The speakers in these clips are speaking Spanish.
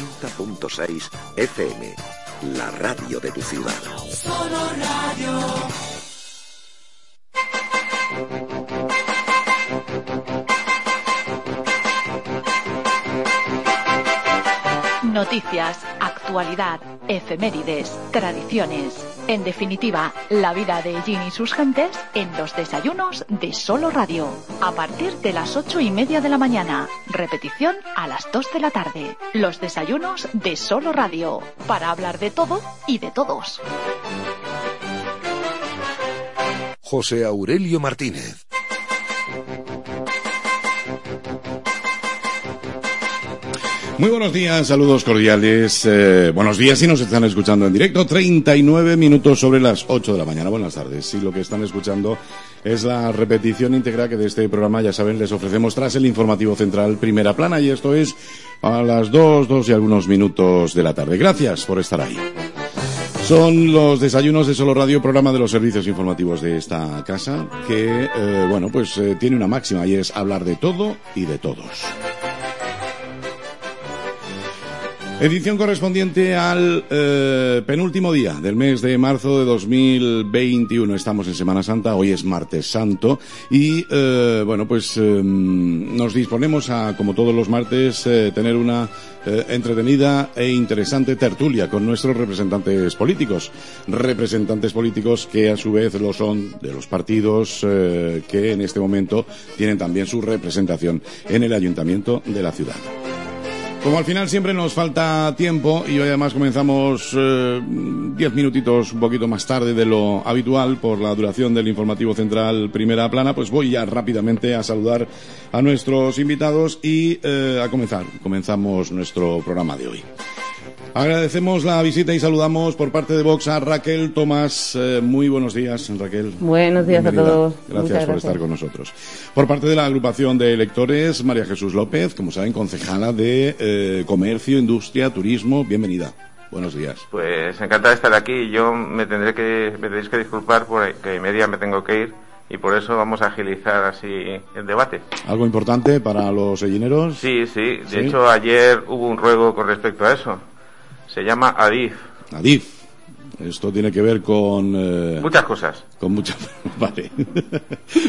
90.6 FM, la radio de tu ciudad. Solo Radio. Noticias, actualidad, efemérides, tradiciones. En definitiva, la vida de Jean y sus gentes en los desayunos de Solo Radio. A partir de las ocho y media de la mañana. Repetición a las dos de la tarde. Los desayunos de Solo Radio. Para hablar de todo y de todos. José Aurelio Martínez. Muy buenos días, saludos cordiales. Eh, buenos días si nos están escuchando en directo. 39 minutos sobre las 8 de la mañana. Buenas tardes. Si lo que están escuchando es la repetición íntegra que de este programa, ya saben, les ofrecemos tras el informativo central Primera Plana y esto es a las 2, 2 y algunos minutos de la tarde. Gracias por estar ahí. Son los desayunos de Solo Radio, programa de los servicios informativos de esta casa, que, eh, bueno, pues eh, tiene una máxima y es hablar de todo y de todos. Edición correspondiente al eh, penúltimo día del mes de marzo de 2021. Estamos en Semana Santa, hoy es martes santo y eh, bueno, pues eh, nos disponemos a, como todos los martes, tener una entretenida e interesante tertulia con nuestros representantes políticos. Representantes políticos que a su vez lo son de los partidos que en este momento tienen también su representación en el ayuntamiento de la ciudad. Como al final siempre nos falta tiempo y hoy además comenzamos eh, diez minutitos un poquito más tarde de lo habitual por la duración del informativo central primera plana, pues voy ya rápidamente a saludar a nuestros invitados y eh, a comenzar. Comenzamos nuestro programa de hoy. Agradecemos la visita y saludamos por parte de Vox a Raquel Tomás. Eh, muy buenos días, Raquel. Buenos días a todos. Gracias, por estar con nosotros. Por parte de la agrupación de electores, María Jesús López, como saben, concejala de eh, Comercio, Industria, Turismo. Bienvenida. Buenos días. Pues encantada de estar aquí. Yo me tendré que, me tendréis que disculpar porque media me tengo que ir y por eso vamos a agilizar así el debate. ¿Algo importante para los sellineros? Sí, sí. De hecho, ayer hubo un ruego con respecto a eso. Se llama ADIF. ADIF. Esto tiene que ver con... Eh, muchas cosas. Con muchas... Vale.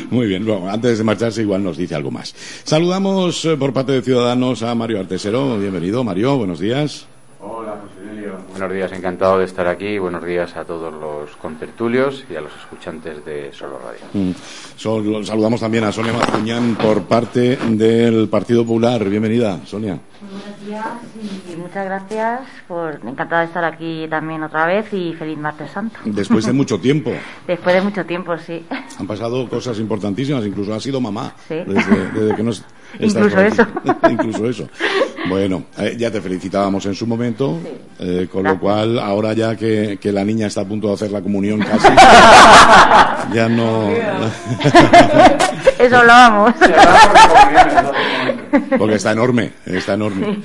Muy bien. Bueno, antes de marcharse igual nos dice algo más. Saludamos eh, por parte de Ciudadanos a Mario Artesero. Bienvenido, Mario. Buenos días. Buenos días, encantado de estar aquí. Buenos días a todos los contertulios y a los escuchantes de Solo Radio. Mm. saludamos también a Sonia Mazcuñán por parte del Partido Popular. Bienvenida, Sonia. Buenos días y muchas gracias por encantada de estar aquí también otra vez y feliz martes santo. Después de mucho tiempo. Después de mucho tiempo, sí. Han pasado cosas importantísimas, incluso ha sido mamá. Sí. Desde, que nos Incluso eso. incluso eso. Bueno, eh, ya te felicitábamos en su momento, eh, con lo cual ahora ya que, que, la niña está a punto de hacer la comunión casi, ya no. eso hablábamos. Porque está enorme, está enorme.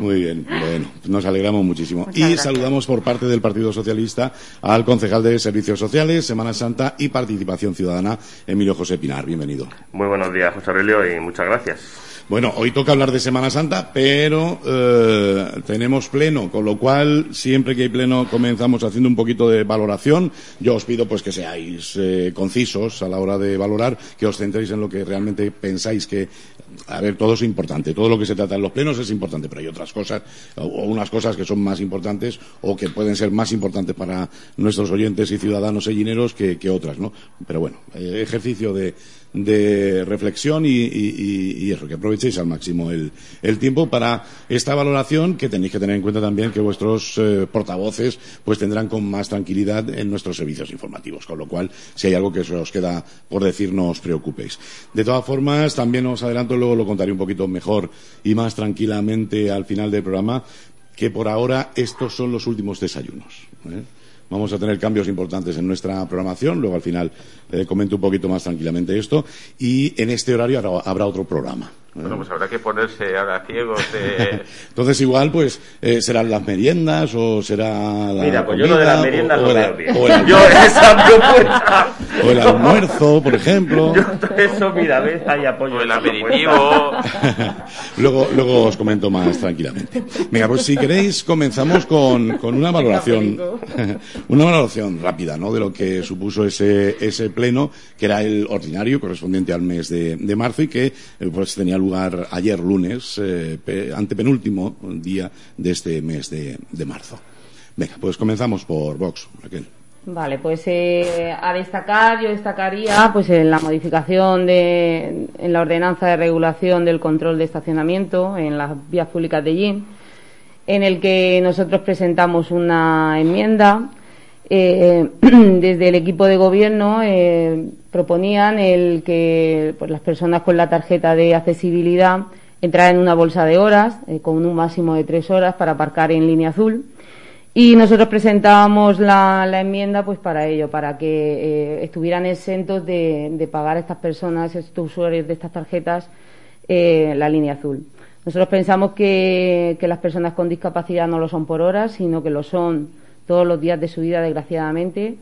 Muy bien, bueno, nos alegramos muchísimo. y saludamos por parte del Partido Socialista al concejal de Servicios Sociales, Semana Santa y Participación Ciudadana, Emilio José Pinar. Bienvenido. Muy buenos días, José Aurelio, y muchas gracias. Bueno, hoy toca hablar de Semana Santa, pero eh, tenemos pleno, con lo cual siempre que hay pleno comenzamos haciendo un poquito de valoración. Yo os pido pues que seáis eh, concisos a la hora de valorar, que os centréis en lo que realmente pensáis que, a ver, todo es importante, todo lo que se trata en los plenos es importante, pero hay otras cosas, o unas cosas que son más importantes o que pueden ser más importantes para nuestros oyentes y ciudadanos sellineros que, que otras, ¿no? Pero bueno, eh, ejercicio de, de reflexión y, eso, que aprovechéis al máximo el, tiempo para esta valoración que tenéis que tener en cuenta también que vuestros eh, portavoces pues tendrán con más tranquilidad en nuestros servicios informativos, con lo cual si hay algo que os queda por decir no os preocupéis. De todas formas, también os adelanto, luego lo contaré un poquito mejor y más tranquilamente al final del programa, que por ahora estos son los últimos desayunos. ¿eh? Vamos a tener cambios importantes en nuestra programación. Luego, al final, eh, comento un poquito más tranquilamente esto. Y en este horario habrá, otro programa. Bueno, pues habrá que ponerse ahora ciegos de... Entonces igual, pues, eh, serán las meriendas o será la Mira, pues yo comida, lo de las meriendas o, lo o veo el- bien. o el, Yo esa propuesta... o el almuerzo, por ejemplo. Yo eso, mira, ves, ahí apoyo. o el aperitivo... luego, luego os comento más tranquilamente. Venga, pues si queréis comenzamos con, con una valoración, una valoración rápida, ¿no? De lo que supuso ese, ese pleno, que era el ordinario correspondiente al mes de, de marzo y que eh, pues tenía lugar ayer lunes, eh, pe- antepenúltimo día de este mes de, de marzo. Venga, pues comenzamos por Vox, Raquel. Vale, pues eh, a destacar, yo destacaría pues en la modificación de, en la ordenanza de regulación del control de estacionamiento en las vías públicas de GIN, en el que nosotros presentamos una enmienda. Eh, desde el equipo de gobierno eh, proponían el que pues, las personas con la tarjeta de accesibilidad entraran en una bolsa de horas eh, con un máximo de tres horas para aparcar en línea azul. Y nosotros presentábamos la, enmienda pues para ello, para que estuvieran exentos de, pagar a estas personas, estos usuarios de estas tarjetas, la línea azul. Nosotros pensamos que las personas con discapacidad no lo son por horas, sino que lo son todos los días de su vida, desgraciadamente,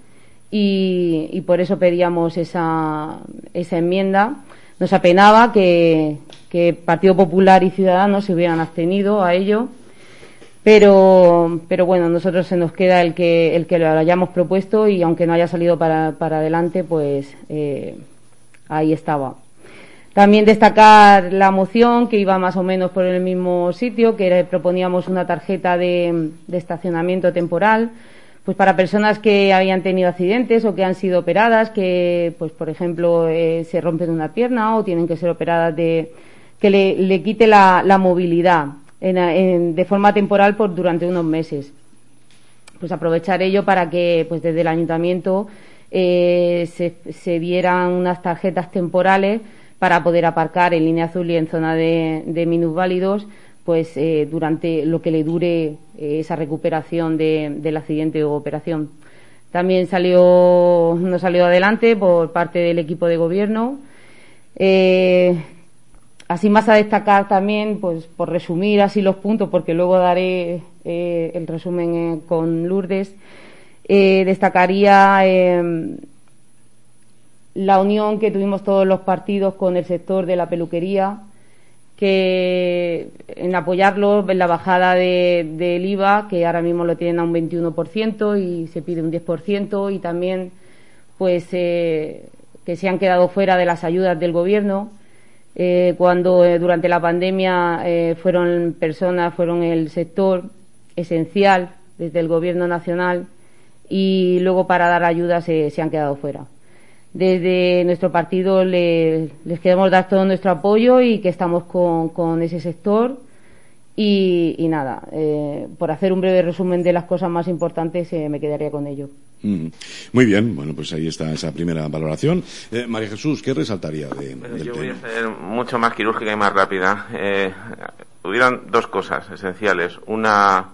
y, por eso pedíamos esa, enmienda. Nos apenaba que, que Partido Popular y Ciudadanos se hubieran abstenido a ello pero, pero bueno, nosotros se nos queda el que, el que lo hayamos propuesto y aunque no haya salido para, para adelante, pues eh, ahí estaba. También destacar la moción que iba más o menos por el mismo sitio, que proponíamos una tarjeta de, de estacionamiento temporal, pues para personas que habían tenido accidentes o que han sido operadas, que pues por ejemplo eh, se rompen una pierna o tienen que ser operadas de que le, le quite la, la movilidad en- en- de forma temporal por durante unos meses. Pues aprovechar ello para que pues desde el ayuntamiento eh, se, se dieran unas tarjetas temporales para poder aparcar en línea azul y en zona de, de minusválidos pues eh, durante lo que le dure eh, esa recuperación de- del accidente o operación. También salió, no salió adelante por parte del equipo de gobierno. Eh, Así más a destacar también, pues por resumir así los puntos, porque luego daré eh, el resumen con Lourdes, destacaría la unión que tuvimos todos los partidos con el sector de la peluquería, que en apoyarlo en la bajada de- del IVA, que ahora mismo lo tienen a un 21% y se pide un 10%, y también pues eh, que se han quedado fuera de las ayudas del gobierno eh, cuando eh, durante la pandemia fueron personas, fueron el sector esencial desde el Gobierno Nacional y luego para dar ayuda se, se han quedado fuera. Desde nuestro partido le- les queremos dar todo nuestro apoyo y que estamos con, con ese sector. Y, y nada, eh, por hacer un breve resumen de las cosas más importantes, eh, me quedaría con ello. Mm. Muy bien, bueno, pues ahí está esa primera valoración. Eh, María Jesús, ¿qué resaltaría de, del yo voy a ser mucho más quirúrgica y más rápida. Eh, hubieron dos cosas esenciales. Una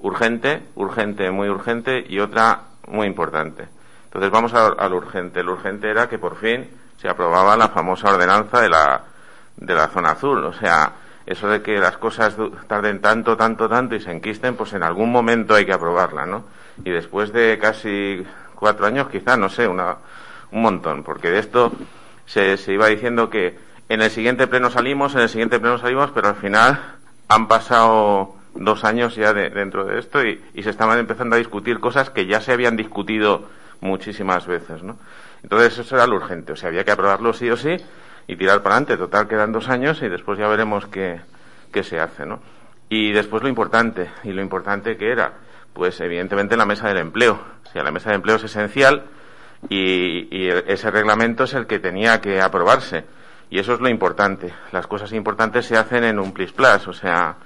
urgente, urgente, muy urgente, y otra muy importante. Entonces vamos a, a lo urgente. Lo urgente era que por fin se aprobaba la famosa ordenanza de la, de la zona azul. O sea, eso de que las cosas tarden tanto, tanto, tanto y se enquisten, pues en algún momento hay que aprobarla, ¿no? Y después de casi cuatro años, quizá, no sé, una, un montón, porque de esto se, iba diciendo que en el siguiente pleno salimos, en el siguiente pleno salimos, pero al final han pasado dos años ya de- dentro de esto y se estaban empezando a discutir cosas que ya se habían discutido muchísimas veces, ¿no? Entonces eso era lo urgente, o sea, había que aprobarlo sí o sí y tirar para adelante. Total, quedan dos años y después ya veremos qué, qué se hace, ¿no? Y después lo importante, y lo importante que era, pues evidentemente la mesa del empleo. O sea, la mesa de empleo es esencial y, y ese reglamento es el que tenía que aprobarse. Y eso es lo importante. Las cosas importantes se hacen en un plis plas, o sea,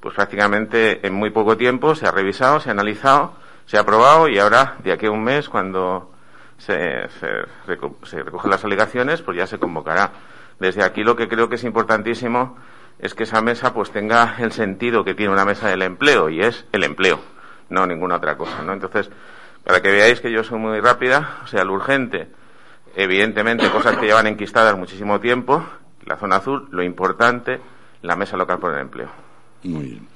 pues prácticamente en muy poco tiempo se ha revisado, se ha analizado, se ha aprobado y ahora, de aquí a un mes, cuando se, reco- se recogen las alegaciones, pues ya se convocará. Desde aquí lo que creo que es importantísimo es que esa mesa pues tenga el sentido que tiene una mesa del empleo y es el empleo, no ninguna otra cosa, ¿no? Entonces, para que veáis que yo soy muy rápida, o sea, lo urgente, evidentemente cosas que llevan enquistadas muchísimo tiempo, la zona azul, lo importante, la mesa local por el empleo. Muy bien.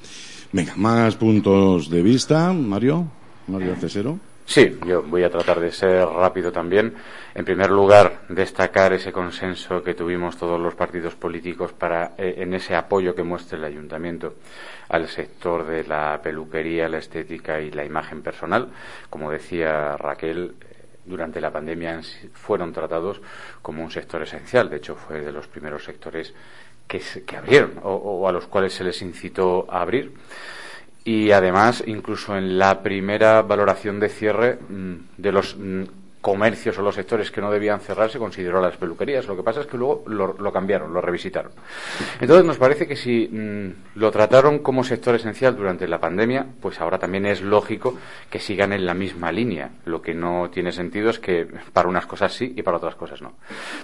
Venga, más puntos de vista, Mario. Mario Cesero. Sí, yo voy a tratar de ser rápido también. En primer lugar, destacar ese consenso que tuvimos todos los partidos políticos para, eh, en ese apoyo que muestra el ayuntamiento al sector de la peluquería, la estética y la imagen personal. Como decía Raquel, durante la pandemia fueron tratados como un sector esencial. De hecho, fue de los primeros sectores que, que abrieron o a los cuales se les incitó a abrir y además incluso en la primera valoración de cierre mm, de los mm, comercios o los sectores que no debían cerrar se consideró las peluquerías. Lo que pasa es que luego lo, cambiaron, lo revisitaron. Entonces nos parece que si mm, lo trataron como sector esencial durante la pandemia, pues ahora también es lógico que sigan en la misma línea. Lo que no tiene sentido es que para unas cosas sí y para otras cosas no.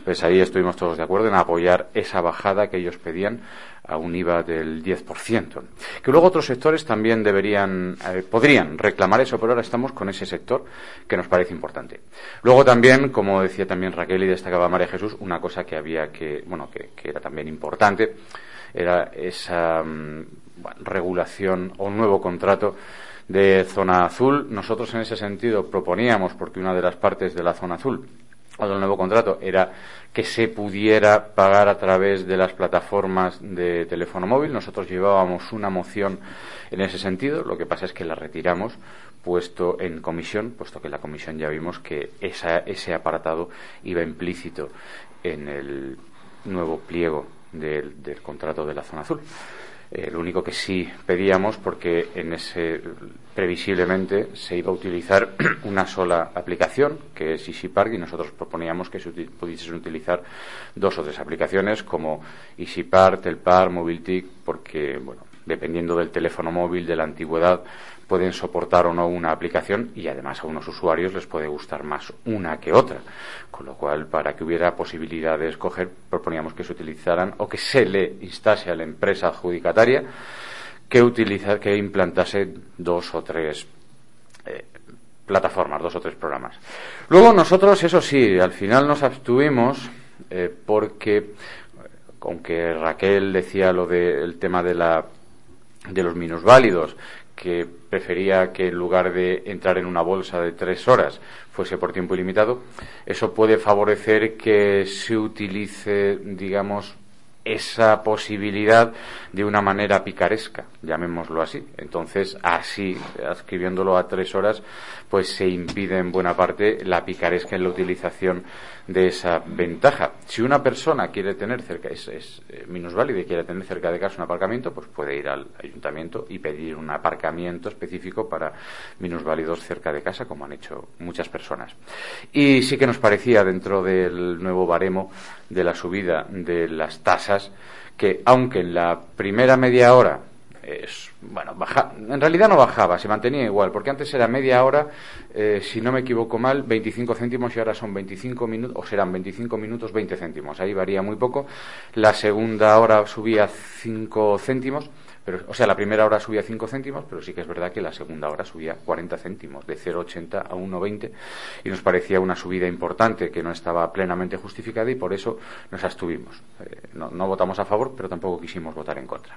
Pues ahí estuvimos todos de acuerdo en apoyar esa bajada que ellos pedían a un IVA del 10%. Que luego otros sectores también deberían, eh, podrían reclamar eso, pero ahora estamos con ese sector que nos parece importante. Luego también, como decía también Raquel y destacaba María Jesús, una cosa que había que, bueno, que, era también importante, era esa mm, regulación o nuevo contrato de zona azul. Nosotros en ese sentido proponíamos, porque una de las partes de la zona azul o del nuevo contrato era que se pudiera pagar a través de las plataformas de teléfono móvil. Nosotros llevábamos una moción en ese sentido, lo que pasa es que la retiramos puesto en comisión, puesto que la comisión ya vimos que ese apartado iba implícito en el nuevo pliego del contrato de la zona azul. Eh, lo único que sí pedíamos, porque en ese previsiblemente se iba a utilizar una sola aplicación, que es EasyPark, y nosotros proponíamos que se pudiesen utilizar dos o tres aplicaciones como EasyPark, Telpar, MobileTick, porque, bueno, dependiendo del teléfono móvil, de la antigüedad, pueden soportar o no una aplicación y además a unos usuarios les puede gustar más una que otra. Con lo cual, para que hubiera posibilidad de escoger, proponíamos que se utilizaran o que se le instase a la empresa adjudicataria que, utiliza, que implantase dos o tres eh, plataformas, dos o tres programas. Luego nosotros, eso sí, al final nos abstuvimos eh, porque, aunque Raquel decía lo del tema de la de los minusválidos que prefería que en lugar de entrar en una bolsa de tres horas fuese por tiempo ilimitado, eso puede favorecer que se utilice, digamos, esa posibilidad de una manera picaresca, llamémoslo así. Entonces, así, escribiéndolo a tres horas, pues se impide en buena parte la picaresca en la utilización de esa ventaja. Si una persona quiere tener cerca, es, es eh, minusválida y quiere tener cerca de casa un aparcamiento, pues puede ir al ayuntamiento y pedir un aparcamiento específico para minusválidos cerca de casa, como han hecho muchas personas. Y sí que nos parecía, dentro del nuevo baremo de la subida de las tasas, que aunque en la primera media hora es, bueno, baja, en realidad no bajaba, se mantenía igual, porque antes era media hora, eh, si no me equivoco mal, 25 céntimos y ahora son 25 minutos, o serán 25 minutos 20 céntimos, ahí varía muy poco. La segunda hora subía 5 céntimos o sea, la primera hora subía 5 céntimos, pero sí que es verdad que la segunda hora subía 40 céntimos, de 0,80 a 1,20, y nos parecía una subida importante que no estaba plenamente justificada y por eso nos abstuvimos. Eh, no, votamos a favor, pero tampoco quisimos votar en contra.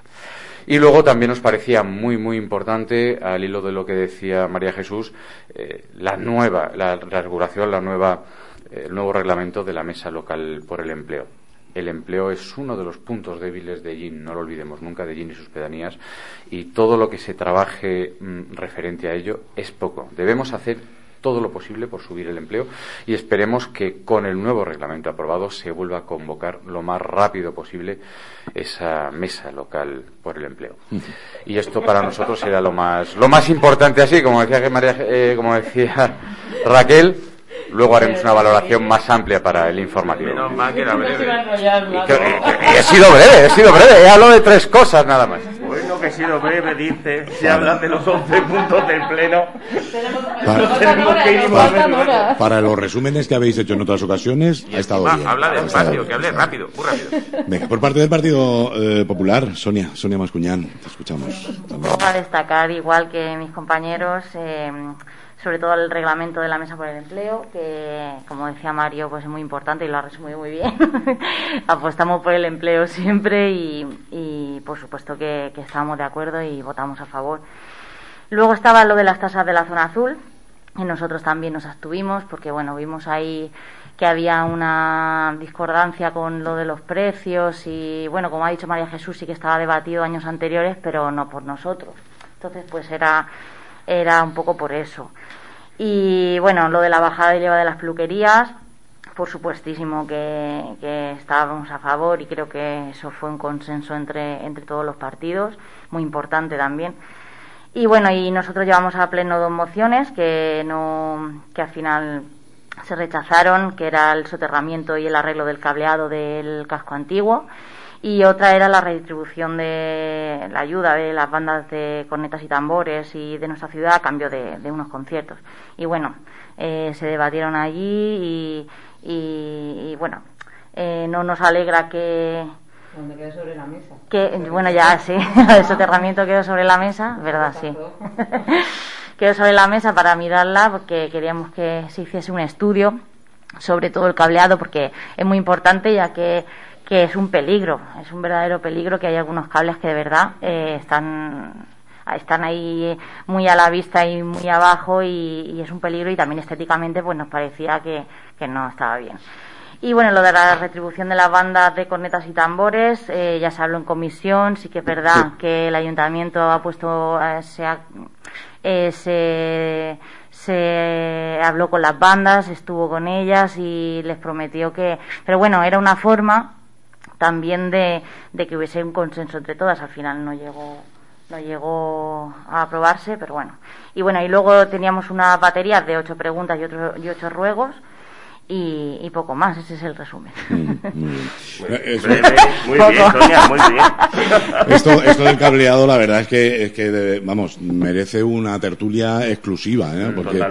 Y luego también nos parecía muy, muy importante, al hilo de lo que decía María Jesús, eh, la nueva, la, regulación, la nueva, eh, el nuevo reglamento de la mesa local por el empleo el empleo es uno de los puntos débiles de GIN, no lo olvidemos nunca, de GIN y sus pedanías, y todo lo que se trabaje mm, referente a ello es poco. Debemos hacer todo lo posible por subir el empleo y esperemos que con el nuevo reglamento aprobado se vuelva a convocar lo más rápido posible esa mesa local por el empleo. Y esto para nosotros será lo más lo más importante así, como decía María, eh, como decía Raquel, Luego haremos una valoración más amplia para el informativo. que era breve. Y, he sido breve, he sido breve. He hablado de tres cosas nada más. Bueno, que he sido breve, dice. Si hablas de los 11 puntos del pleno. Para, para los resúmenes que habéis hecho en otras ocasiones, ha estado bien. Habla despacio, que hable rápido, muy rápido. Venga, por parte del Partido eh, Popular, Sonia, Sonia Mascuñán, te escuchamos. Vamos a destacar, igual que mis compañeros, eh, sobre todo el reglamento de la mesa por el empleo, que como decía Mario, pues es muy importante y lo ha resumido muy bien. Apostamos por el empleo siempre y, por supuesto que, que estábamos de acuerdo y votamos a favor. Luego estaba lo de las tasas de la zona azul, y nosotros también nos abstuvimos porque bueno vimos ahí que había una discordancia con lo de los precios y bueno como ha dicho María Jesús sí que estaba debatido años anteriores pero no por nosotros entonces pues era era un poco por eso y bueno lo de la bajada de IVA de las peluquerías por supuestísimo que, que, estábamos a favor y creo que eso fue un consenso entre, entre todos los partidos, muy importante también. Y bueno, y nosotros llevamos a pleno dos mociones que no, que al final se rechazaron, que era el soterramiento y el arreglo del cableado del casco antiguo. Y otra era la redistribución de la ayuda de las bandas de cornetas y tambores y de nuestra ciudad a cambio de, unos conciertos. Y bueno, eh, se debatieron allí y, bueno, eh, no nos alegra que, donde quedó sobre la mesa. Que, bueno, ya sí, el soterramiento quedó sobre la mesa, ¿verdad? Sí. quedó sobre la mesa para mirarla porque queríamos que se hiciese un estudio sobre todo el cableado porque es muy importante ya que, que es un peligro, es un verdadero peligro que hay algunos cables que de verdad eh, están están ahí muy a la vista y muy abajo y, es un peligro y también estéticamente pues nos parecía que, que no estaba bien. Y bueno, lo de la retribución de las bandas de cornetas y tambores, eh, ya se habló en comisión, sí que es verdad que el ayuntamiento ha puesto, eh, eh, se, se, habló con las bandas, estuvo con ellas y les prometió que, pero bueno, era una forma también de, de que hubiese un consenso entre todas, al final no llegó no llegó a aprobarse, pero bueno. Y bueno, y luego teníamos una batería de ocho preguntas y, otro, y ocho ruegos y, poco más, ese es el resumen. muy bien, Sonia, muy bien. Esto, esto del cableado, la verdad es que, es que vamos, merece una tertulia exclusiva, ¿eh? Porque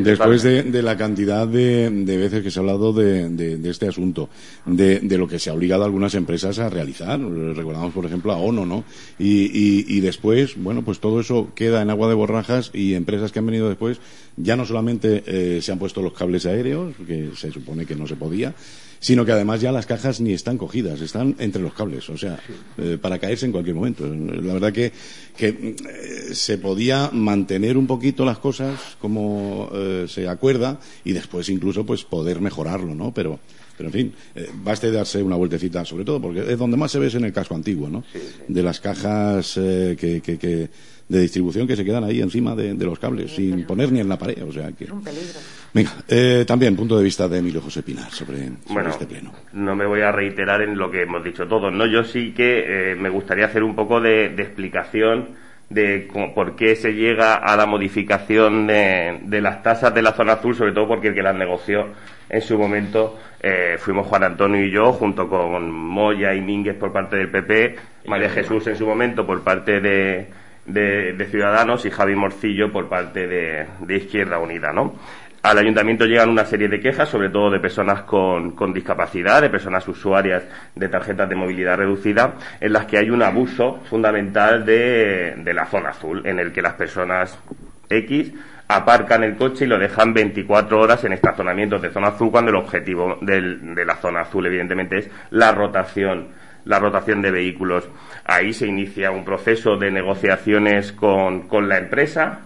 después de, la cantidad de, veces que se ha hablado de, este asunto, de, lo que se ha obligado a algunas empresas a realizar, recordamos por ejemplo a ONO, ¿no? Y, y después, bueno, pues todo eso queda en agua de borrajas y empresas que han venido después ya no solamente eh, se han puesto los cables aéreos, que se supone que no se podía, sino que además ya las cajas ni están cogidas, están entre los cables, o sea, eh, para caerse en cualquier momento. La verdad que, que eh, se podía mantener un poquito las cosas como se acuerda y después incluso pues poder mejorarlo, ¿no? Pero, pero en fin, baste darse una vueltecita, sobre todo porque es donde más se ve es en el casco antiguo, ¿no? De las cajas que, que de distribución que se quedan ahí encima de, los cables, sin poner ni en la pared. O sea que... Es un peligro. Venga, eh, también punto de vista de Emilio José Pinar sobre, bueno, este pleno. No me voy a reiterar en lo que hemos dicho todos, ¿no? Yo sí que eh, me gustaría hacer un poco de, explicación de por qué se llega a la modificación de, las tasas de la zona azul, sobre todo porque el que las negoció en su momento eh, fuimos Juan Antonio y yo, junto con Moya y Mínguez por parte del PP, María Jesús en su momento por parte de, de, Ciudadanos y Javi Morcillo por parte de, Izquierda Unida, ¿no? Al ayuntamiento llegan una serie de quejas, sobre todo de personas con, discapacidad, de personas usuarias de tarjetas de movilidad reducida, en las que hay un abuso fundamental de, la zona azul, en el que las personas X aparcan el coche y lo dejan 24 horas en estacionamientos de zona azul, cuando el objetivo de la zona azul, evidentemente, es la rotación la rotación de vehículos. Ahí se inicia un proceso de negociaciones con, con la empresa,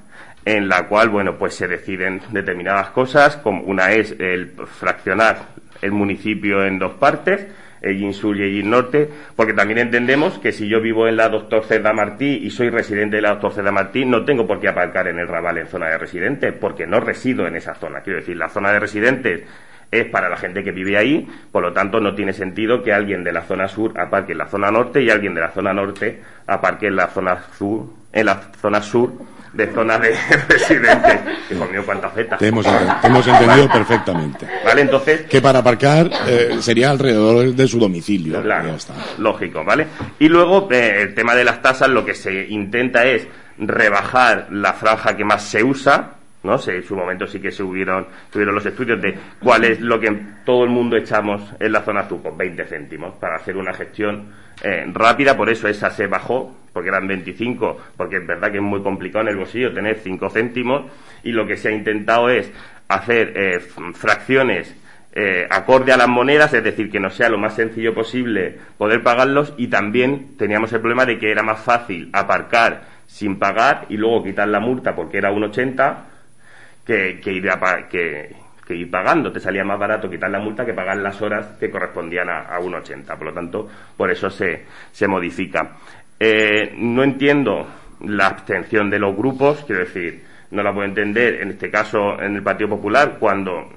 en la cual, bueno, pues se deciden determinadas cosas, como una es el fraccionar el municipio en dos partes, el Sur y el Norte, porque también entendemos que si yo vivo en la Doctor Cerda Martí y soy residente de la Doctor Cerda Martí, no tengo por qué aparcar en el Raval en zona de residentes, porque no resido en esa zona. Quiero decir, la zona de residentes es para la gente que vive ahí, por lo tanto no tiene sentido que alguien de la zona sur aparque en la zona norte y alguien de la zona norte aparque en la zona sur, en la zona sur de zona de residentes. Hijo mío, cuánta feta. Te hemos, entendido perfectamente. Vale, entonces. Que para aparcar eh, sería alrededor de su domicilio. Claro, lógico, ¿vale? Y luego, eh, el tema de las tasas, lo que se intenta es rebajar la franja que más se usa, ¿no? en su momento sí que se hubieron, tuvieron los estudios de cuál es lo que todo el mundo echamos en la zona azul, pues 20 céntimos, para hacer una gestión eh, rápida, por eso esa se bajó, porque eran 25, porque es verdad que es muy complicado en el bolsillo tener 5 céntimos, y lo que se ha intentado es hacer eh, fracciones eh, acorde a las monedas, es decir, que no sea lo más sencillo posible poder pagarlos y también teníamos el problema de que era más fácil aparcar sin pagar y luego quitar la multa porque era un 80 que, que, ir, que, ir pagando. Te salía más barato quitar la multa que pagar las horas que correspondían a, a 1,80. Por lo tanto, por eso se, se modifica. Eh, no entiendo la abstención de los grupos, quiero decir, no la puedo entender en este caso en el Partido Popular cuando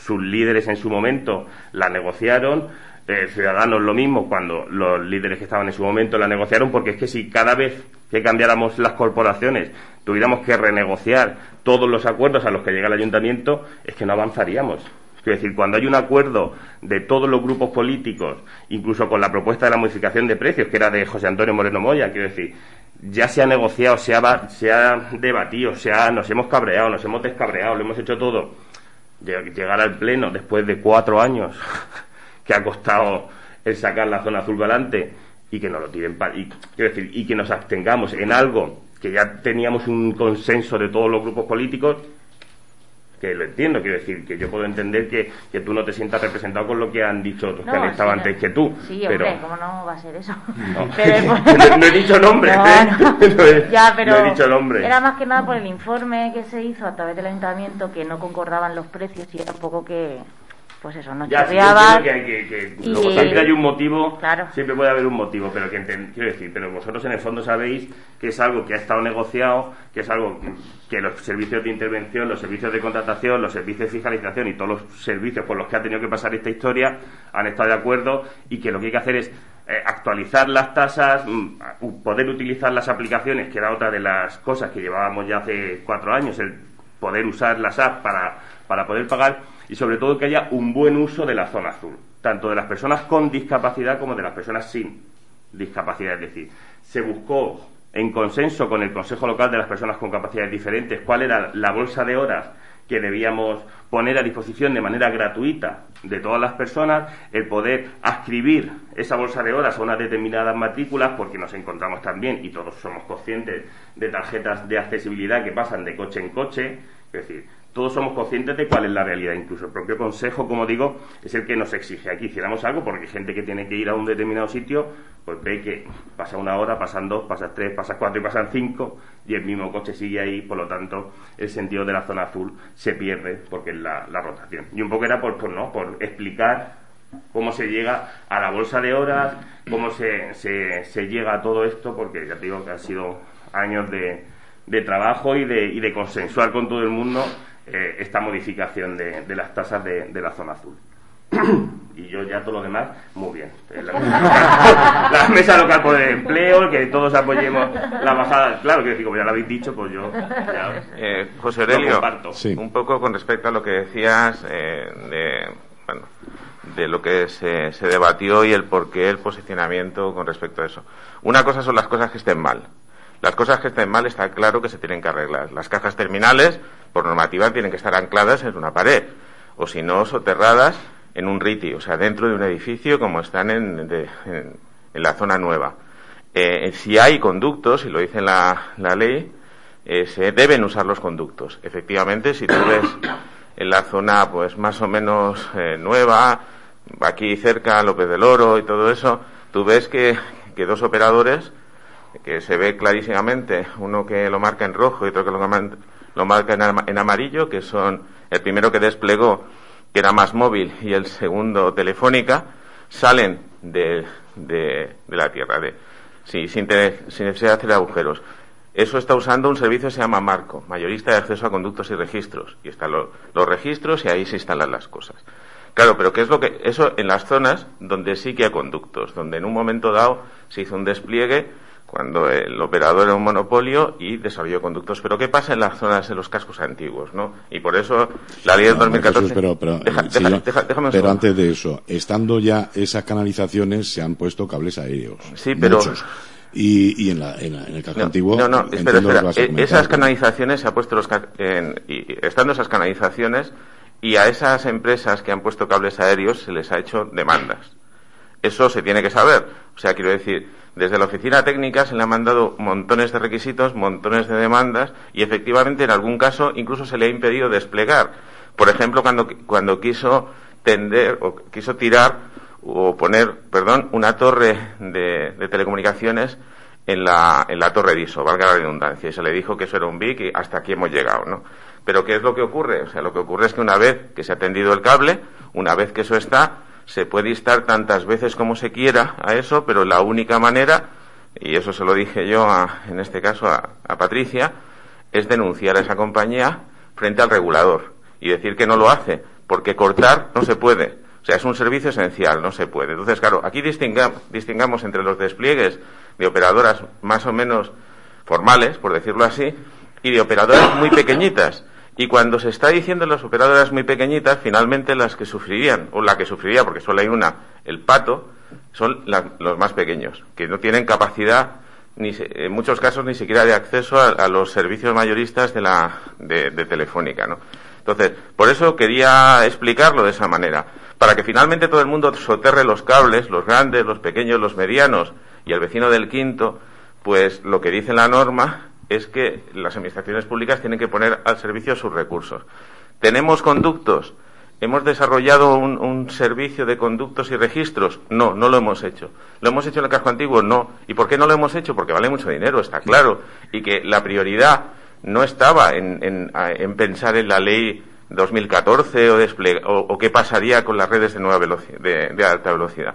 sus líderes en su momento la negociaron, eh, Ciudadanos lo mismo cuando los líderes que estaban en su momento la negociaron, porque es que si cada vez que cambiáramos las corporaciones tuviéramos que renegociar todos los acuerdos a los que llega el ayuntamiento, es que no avanzaríamos. Es decir, cuando hay un acuerdo de todos los grupos políticos, incluso con la propuesta de la modificación de precios, que era de José Antonio Moreno Moya, quiero decir, ya se ha negociado, se ha, se ha debatido, se ha, nos hemos cabreado, nos hemos descabreado, lo hemos hecho todo llegar al pleno después de cuatro años que ha costado el sacar la zona azul adelante y que nos lo tiren y, decir, y que nos abstengamos en algo que ya teníamos un consenso de todos los grupos políticos que lo entiendo, quiero decir, que yo puedo entender que, que tú no te sientas representado con lo que han dicho otros que han estado antes que tú. Sí, pero... hombre, ¿cómo no va a ser eso? No, no, he dicho nombre, no, ¿eh? ya, pero he dicho nombre. Era más que nada por el informe que se hizo a través del ayuntamiento que no concordaban los precios y era un poco que pues eso, no ya, chorreaba. Que, que, que, y... siempre hay un motivo, siempre puede haber un motivo, pero que quiero decir, pero vosotros en el fondo sabéis que es algo que ha estado negociado, que es algo que los servicios de intervención, los servicios de contratación, los servicios de fiscalización y todos los servicios por los que ha tenido que pasar esta historia han estado de acuerdo y que lo que hay que hacer es eh, actualizar las tasas, mm, poder utilizar las aplicaciones, que era otra de las cosas que llevábamos ya hace cuatro años, el poder usar las apps para, para poder pagar y sobre todo que haya un buen uso de la zona azul, tanto de las personas con discapacidad como de las personas sin discapacidad. Es decir, se buscó en consenso con el Consejo Local de las Personas con Capacidades Diferentes cuál era la bolsa de horas que debíamos poner a disposición de manera gratuita de todas las personas, el poder ascribir esa bolsa de horas a unas determinadas matrículas, porque nos encontramos también, y todos somos conscientes, de tarjetas de accesibilidad que pasan de coche en coche, es decir, todos somos conscientes de cuál es la realidad. Incluso el propio Consejo, como digo, es el que nos exige aquí hiciéramos algo, porque gente que tiene que ir a un determinado sitio, pues ve que pasa una hora, pasan dos, pasan tres, pasan cuatro y pasan cinco, y el mismo coche sigue ahí, por lo tanto, el sentido de la zona azul se pierde porque es la, rotación. Y un poco era por, no, por explicar cómo se llega a la bolsa de horas, cómo se, se, llega a todo esto, porque ya te digo que han sido años de, de trabajo y de, y de consensuar con todo el mundo eh, esta modificación de, las tasas de, la zona azul. y yo ya todo lo demás, muy bien. Eh, la, mesa local por el empleo, que todos apoyemos la bajada. Claro que como ya lo habéis dicho, pues yo. eh, José Aurelio, un poco con respecto a lo que decías eh, de, bueno, de lo que se, se debatió y el porqué, el posicionamiento con respecto a eso. Una cosa son las cosas que estén mal. Las cosas que estén mal está claro que se tienen que arreglar. Las cajas terminales, por normativa, tienen que estar ancladas en una pared, o si no, soterradas en un RITI, o sea, dentro de un edificio como están en, la zona nueva. Eh, si hay conductos, y lo dice la, ley, eh, se deben usar los conductos. Efectivamente, si tú ves en la zona pues más o menos eh, nueva, aquí cerca, López del Oro y todo eso, tú ves que dos operadores que se ve clarísimamente, uno que lo marca en rojo y otro que lo, marca en, amarillo, que son el primero que desplegó, que era más móvil, y el segundo telefónica, salen de, de, la Tierra, de, sin, sin, necesidad de hacer agujeros. Eso está usando un servicio que se llama Marco, mayorista de acceso a conductos y registros. Y están los registros y ahí se instalan las cosas. Claro, pero ¿qué es lo que.? Eso en las zonas donde sí que hay conductos, donde en un momento dado se hizo un despliegue cuando el operador era un monopolio y desarrolló conductos. Pero ¿qué pasa en las zonas, en los cascos antiguos? ¿no? Y por eso la ley del 2014... pero, pero, antes de eso, estando ya esas canalizaciones, se han puesto cables aéreos. Sí, pero... Y, y en, la, en, el casco antiguo... No, no, espera, espera. E, esas canalizaciones se ha puesto los... y, estando esas canalizaciones y a esas empresas que han puesto cables aéreos se les ha hecho demandas Eso se tiene que saber. O sea, quiero decir, desde la oficina técnica se le han mandado montones de requisitos, montones de demandas y efectivamente en algún caso incluso se le ha impedido desplegar. Por ejemplo, cuando, cuando quiso tender o quiso tirar o poner, perdón, una torre de, de telecomunicaciones en la, en la torre de ISO, valga la redundancia, y se le dijo que eso era un BIC y hasta aquí hemos llegado, ¿no? Pero ¿qué es lo que ocurre? O sea, lo que ocurre es que una vez que se ha tendido el cable, una vez que eso está, se puede instar tantas veces como se quiera a eso, pero la única manera, y eso se lo dije yo en este caso a, a Patricia, es denunciar a esa compañía frente al regulador y decir que no lo hace, porque cortar no se puede. O sea, es un servicio esencial, no se puede. Entonces, claro, aquí distingamos entre los despliegues de operadoras más o menos formales, por decirlo así, y de operadoras muy pequeñitas. Y cuando se está diciendo las operadoras muy pequeñitas, finalmente las que sufrirían, o la que sufriría, porque solo hay una, el pato, son los más pequeños, que no tienen capacidad, ni en muchos casos ni siquiera de acceso a, los servicios mayoristas de la de, de Telefónica, ¿no? Entonces, por eso quería explicarlo de esa manera, para que finalmente todo el mundo soterre los cables, los grandes, los pequeños, los medianos, y el vecino del quinto, pues lo que dice la norma es que las administraciones públicas tienen que poner al servicio sus recursos. ¿Tenemos conductos? ¿Hemos desarrollado un, servicio de conductos y registros? No, no lo hemos hecho. ¿Lo hemos hecho en el casco antiguo? No. ¿Y por qué no lo hemos hecho? Porque vale mucho dinero, está claro. Y que la prioridad no estaba en, pensar en la ley 2014 o, o, qué pasaría con las redes de, nueva velocidad, de alta velocidad.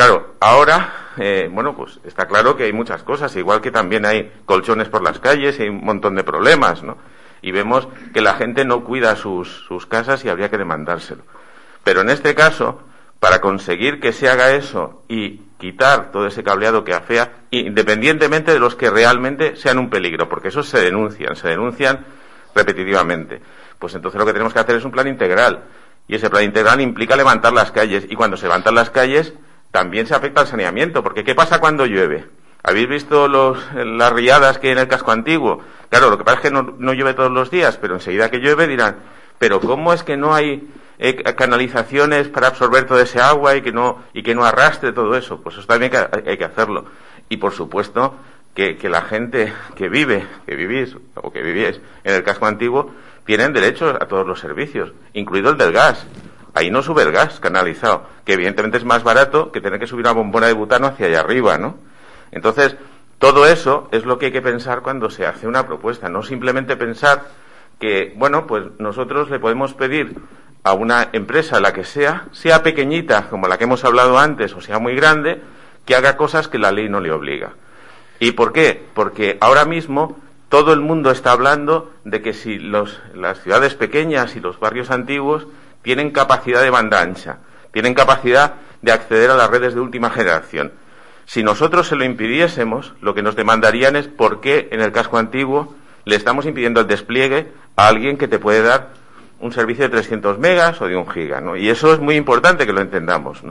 Claro, ahora, eh, bueno, pues está claro que hay muchas cosas, igual que también hay colchones por las calles y hay un montón de problemas, ¿no? Y vemos que la gente no cuida sus, sus casas y habría que demandárselo. Pero en este caso, para conseguir que se haga eso y quitar todo ese cableado que afea, independientemente de los que realmente sean un peligro, porque esos se denuncian, se denuncian repetitivamente. Pues entonces lo que tenemos que hacer es un plan integral. Y ese plan integral implica levantar las calles. Y cuando se levantan las calles, también se afecta al saneamiento, porque ¿qué pasa cuando llueve? ¿Habéis visto los, las riadas que hay en el casco antiguo? Claro, lo que pasa es que no, llueve todos los días, pero enseguida que llueve dirán, pero ¿cómo es que no hay eh, canalizaciones para absorber toda ese agua y que no, y que no arrastre todo eso? Pues eso también hay que hacerlo. Y por supuesto que, que la gente que vive, que vivís o que vivíais en el casco antiguo, tienen derecho a todos los servicios, incluido el del gas ahí no sube el gas canalizado, que evidentemente es más barato que tener que subir una bombona de butano hacia allá arriba, ¿no? Entonces, todo eso es lo que hay que pensar cuando se hace una propuesta, no simplemente pensar que, bueno, pues nosotros le podemos pedir a una empresa, la que sea, sea pequeñita, como la que hemos hablado antes, o sea muy grande, que haga cosas que la ley no le obliga. ¿Y por qué? Porque ahora mismo todo el mundo está hablando de que si los, las ciudades pequeñas y los barrios antiguos tienen capacidad de banda ancha, tienen capacidad de acceder a las redes de última generación. Si nosotros se lo impidiésemos, lo que nos demandarían es por qué en el casco antiguo le estamos impidiendo el despliegue a alguien que te puede dar un servicio de 300 megas o de un giga, ¿no? Y eso es muy importante que lo entendamos.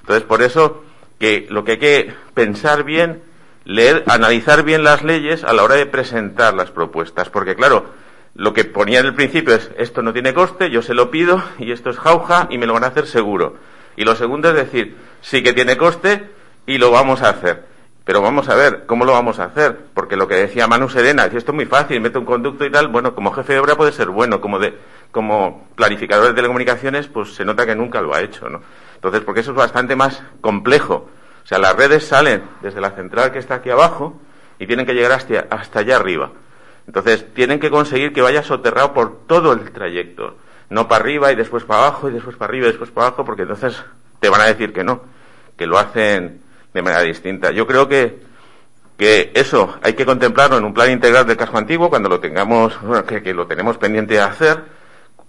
Entonces, por eso que lo que hay que pensar bien, leer, analizar bien las leyes a la hora de presentar las propuestas, porque claro, lo que ponía en el principio es, esto no tiene coste, yo se lo pido y esto es jauja y me lo van a hacer seguro. Y lo segundo es decir, sí que tiene coste y lo vamos a hacer. Pero vamos a ver, ¿cómo lo vamos a hacer? Porque lo que decía Manu Serena, es esto es muy fácil, mete un conducto y tal, bueno, como jefe de obra puede ser bueno, como de, como planificador de telecomunicaciones, pues se nota que nunca lo ha hecho, ¿no? Entonces, porque eso es bastante más complejo. O sea, las redes salen desde la central que está aquí abajo y tienen que llegar hasta, hasta allá arriba. Entonces, tienen que conseguir que vaya soterrado por todo el trayecto. No para arriba y después para abajo y después para arriba y después para abajo, porque entonces te van a decir que no, que lo hacen de manera distinta. Yo creo que, que eso hay que contemplarlo en un plan integral del casco antiguo cuando lo tengamos, que, lo tenemos pendiente de hacer,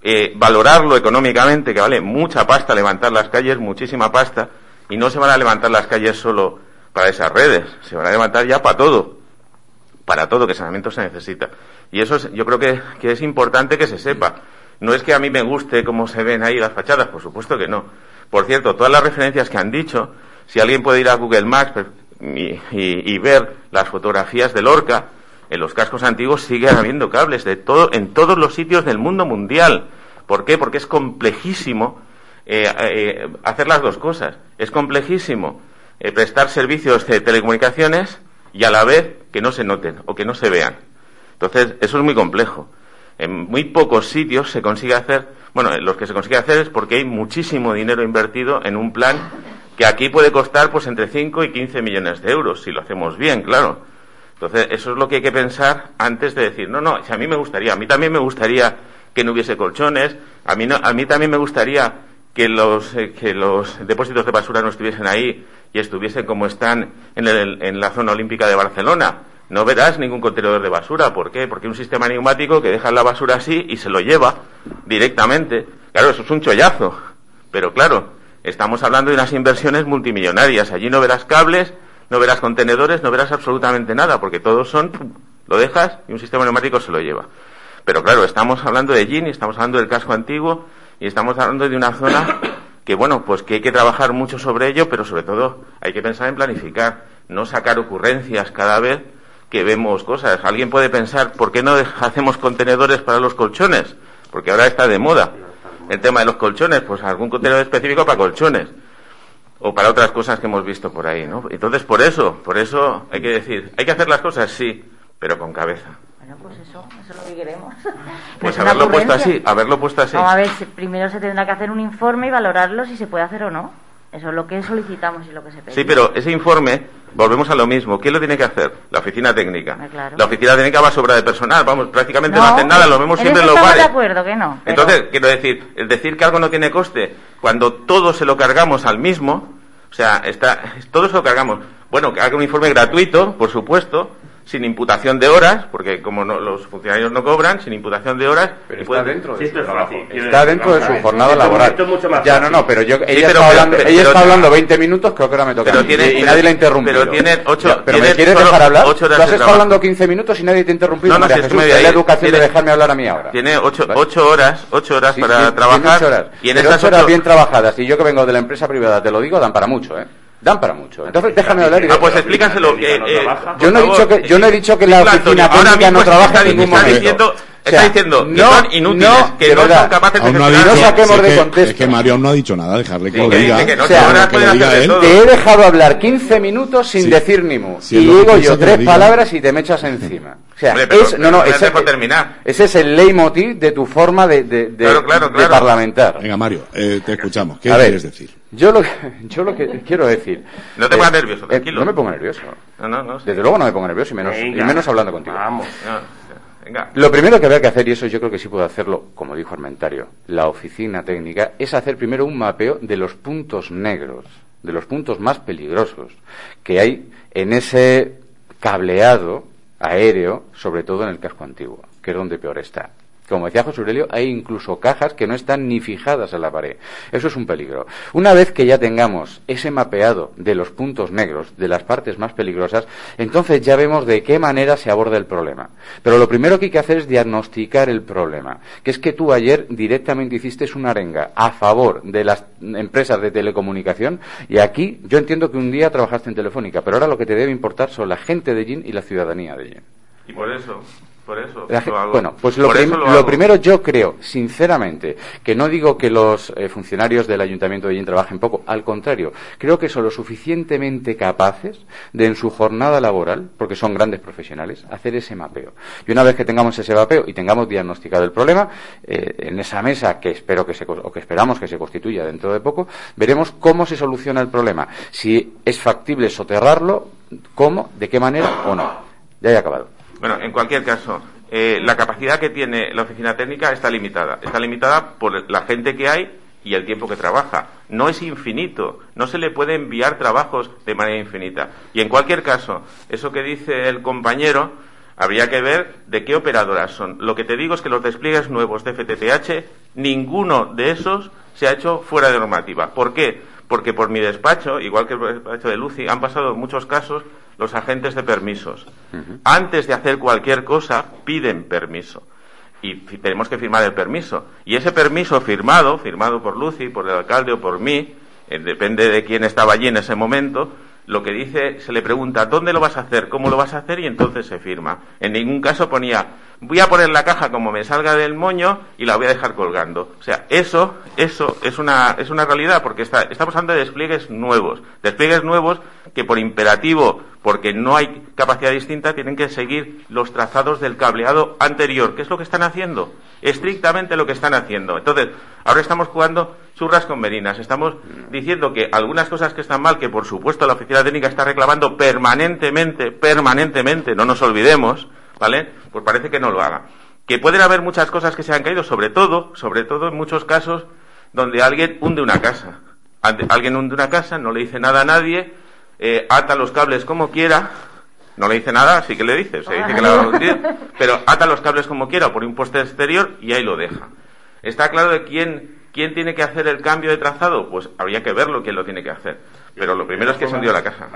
eh, valorarlo económicamente, que vale mucha pasta levantar las calles, muchísima pasta, y no se van a levantar las calles solo para esas redes, se van a levantar ya para todo para todo, que saneamiento se necesita. Y eso yo creo que, es importante que se sepa. No es que a mí me guste cómo se ven ahí las fachadas, por supuesto que no. Por cierto, todas las referencias que han dicho, si alguien puede ir a Google Maps y, ver las fotografías de Lorca, en los cascos antiguos sigue habiendo cables de todo, en todos los sitios del mundo mundial. ¿Por qué? Porque es complejísimo eh, eh, hacer las dos cosas. Es complejísimo eh, prestar servicios de telecomunicaciones y a la vez que no se noten o que no se vean. Entonces, eso es muy complejo. En muy pocos sitios se consigue hacer, bueno, los que se consigue hacer es porque hay muchísimo dinero invertido en un plan que aquí puede costar pues entre 5 y 15 millones de euros, si lo hacemos bien, claro. Entonces, eso es lo que hay que pensar antes de decir, no, no, a mí me gustaría, a mí también me gustaría que no hubiese colchones, a mí, no, a mí también me gustaría que los, eh, que los depósitos de basura no estuviesen ahí y estuviesen como están en, el, en la zona olímpica de Barcelona. No verás ningún contenedor de basura. ¿Por qué? Porque un sistema neumático que deja la basura así y se lo lleva directamente. Claro, eso es un chollazo. Pero claro, estamos hablando de unas inversiones multimillonarias. Allí no verás cables, no verás contenedores, no verás absolutamente nada, porque todos son, lo dejas y un sistema neumático se lo lleva. Pero claro, estamos hablando de Gini, estamos hablando del casco antiguo y estamos hablando de una zona que, bueno, pues que hay que trabajar mucho sobre ello, pero sobre todo hay que pensar en planificar, no sacar ocurrencias cada vez que vemos cosas. Alguien puede pensar, ¿por qué no hacemos contenedores para los colchones? Porque ahora está de moda el tema de los colchones, pues algún contenedor específico para colchones o para otras cosas que hemos visto por ahí, ¿no? Entonces, por eso, por eso hay que decir, hay que hacer las cosas, sí, pero con cabeza. Pues eso, eso es lo que queremos. Pues haberlo puesto así, haberlo puesto así. Vamos a ver, primero se tendrá que hacer un informe y valorarlo si se puede hacer o no. Eso es lo que solicitamos y lo que se pide. Sí, pero ese informe, volvemos a lo mismo. ¿Quién lo tiene que hacer? La oficina técnica. Ah, la oficina técnica va a sobra de personal. Vamos, prácticamente no, hacen nada, lo vemos siempre en los bares. de acuerdo que no. Entonces, quiero decir, el decir que algo no tiene coste, cuando todo se lo cargamos al mismo, o sea, está, todo se lo cargamos. Bueno, que haga un informe gratuito, por supuesto, sin imputación de horas, porque como no, los funcionarios no cobran, sin imputación de horas. Pero está dentro de su trabajo. Está dentro de su jornada laboral. ya, no, no, pero yo, ella está, hablando, ella está hablando 20 minutos, creo que ahora me toca. Pero tiene, y, nadie la ha interrumpido. Pero tiene 8 ¿Pero me quieres dejar hablar? Tú has estado hablando 15 minutos y nadie te ha interrumpido. No, no, Jesús, es la educación de dejarme hablar a mí ahora. Tiene 8 horas, 8 horas para trabajar. 8 horas. Y en esas horas bien trabajadas, y yo que vengo de la empresa privada, te lo digo, dan para mucho, ¿eh? Dan para mucho. Entonces déjame hablar y Ah, pues explícanselo. Eh, eh, yo no he dicho que yo no he dicho que la oficina técnica no trabaja en ningún momento. Diciendo, está diciendo que son inútiles, no, que no son capaces de no, gestionar. no saquemos de contexto. Es que Mario no ha dicho nada, dejarle que Sí, lo que diga. que no, que que. Te he dejado hablar 15 minutos sin Sí. decir ni mu. Sí, y que digo yo que tres palabras y te me echas encima. O sea, Hombre, pero- es, no, no, pero ese, terminar. ese es el leitmotiv de tu forma de, de, de, Claro, claro, de claro. parlamentar. Venga, Mario, eh, te escuchamos. ¿Qué A ver, quieres decir? Yo lo, que, yo lo que quiero decir. No te pongas nervioso, eh, tranquilo. no me pongo nervioso. No, no, no. Desde luego no me pongo nervioso y menos, y menos hablando contigo. Vamos. Venga. Lo primero que había que hacer, y eso yo creo que sí puedo hacerlo, como dijo Armentario, la oficina técnica, es hacer primero un mapeo de los puntos negros, de los puntos más peligrosos que hay en ese cableado aéreo, sobre todo en el casco antiguo, que es donde peor está. Como decía José Aurelio, hay incluso cajas que no están ni fijadas a la pared. Eso es un peligro. Una vez que ya tengamos ese mapeado de los puntos negros, de las partes más peligrosas, entonces ya vemos de qué manera se aborda el problema. Pero lo primero que hay que hacer es diagnosticar el problema. Que es que tú ayer directamente hiciste una arenga a favor de las empresas de telecomunicación y aquí yo entiendo que un día trabajaste en Telefónica, pero ahora lo que te debe importar son la gente de Gin y la ciudadanía de Gin. Y por eso, por eso lo. Bueno, pues lo, prim- lo primero yo creo, sinceramente, que no digo que los eh, funcionarios del Ayuntamiento de Gin trabajen poco, al contrario, creo que son lo suficientemente capaces de en su jornada laboral, porque son grandes profesionales, hacer ese mapeo. Y una vez que tengamos ese mapeo y tengamos diagnosticado el problema, eh, en esa mesa que espero que se o que esperamos que se constituya dentro de poco, veremos cómo se soluciona el problema. Si es factible soterrarlo, cómo, de qué manera o no. Ya he acabado. Bueno, en cualquier caso, eh, la capacidad que tiene la oficina técnica está limitada. Está limitada por la gente que hay y el tiempo que trabaja. No es infinito. No se le puede enviar trabajos de manera infinita. Y en cualquier caso, eso que dice el compañero, habría que ver de qué operadoras son. Lo que te digo es que los despliegues nuevos de FTTH, ninguno de esos se ha hecho fuera de normativa. ¿Por qué? Porque por mi despacho, igual que el despacho de Lucy, han pasado muchos casos los agentes de permisos. Antes de hacer cualquier cosa, piden permiso. Y tenemos que firmar el permiso. Y ese permiso firmado, firmado por Lucy, por el alcalde o por mí, eh, depende de quién estaba allí en ese momento, lo que dice, se le pregunta dónde lo vas a hacer, cómo lo vas a hacer y entonces se firma. En ningún caso ponía voy a poner la caja como me salga del moño y la voy a dejar colgando. O sea, eso, eso es una, es una realidad porque está, estamos hablando de despliegues nuevos. Despliegues nuevos que por imperativo, porque no hay capacidad distinta, tienen que seguir los trazados del cableado anterior. ¿Qué es lo que están haciendo? Estrictamente lo que están haciendo. Entonces, ahora estamos jugando churras con merinas. Estamos diciendo que algunas cosas que están mal, que por supuesto la oficina técnica está reclamando permanentemente, permanentemente, no nos olvidemos, ¿vale? Pues parece que no lo haga. Que pueden haber muchas cosas que se han caído, sobre todo, sobre todo en muchos casos donde alguien hunde una casa. Alguien hunde una casa, no le dice nada a nadie, eh, ata los cables como quiera, no le dice nada, sí que le dice, se dice que la va a hundir, pero ata los cables como quiera por un poste exterior y ahí lo deja. Está claro de quién, quién tiene que hacer el cambio de trazado, pues habría que verlo quién lo tiene que hacer. Pero lo primero es que se hundió la casa.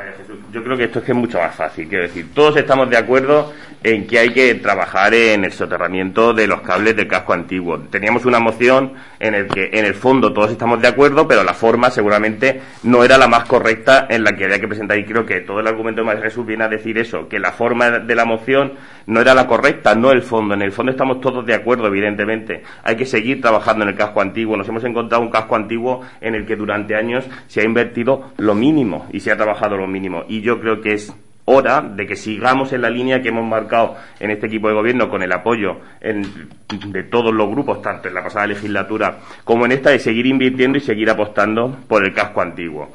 Yo creo que esto es que es mucho más fácil. Quiero decir, todos estamos de acuerdo en que hay que trabajar en el soterramiento de los cables del casco antiguo. Teníamos una moción en el que, en el fondo, todos estamos de acuerdo, pero la forma seguramente no era la más correcta en la que había que presentar. Y creo que todo el argumento de María Jesús viene a decir eso, que la forma de la moción no era la correcta, no el fondo. En el fondo estamos todos de acuerdo, evidentemente. Hay que seguir trabajando en el casco antiguo. Nos hemos encontrado un casco antiguo en el que durante años se ha invertido lo mínimo y se ha trabajado lo mínimo. Y yo creo que es hora de que sigamos en la línea que hemos marcado en este equipo de gobierno con el apoyo de todos los grupos, tanto en la pasada legislatura como en esta, de seguir invirtiendo y seguir apostando por el casco antiguo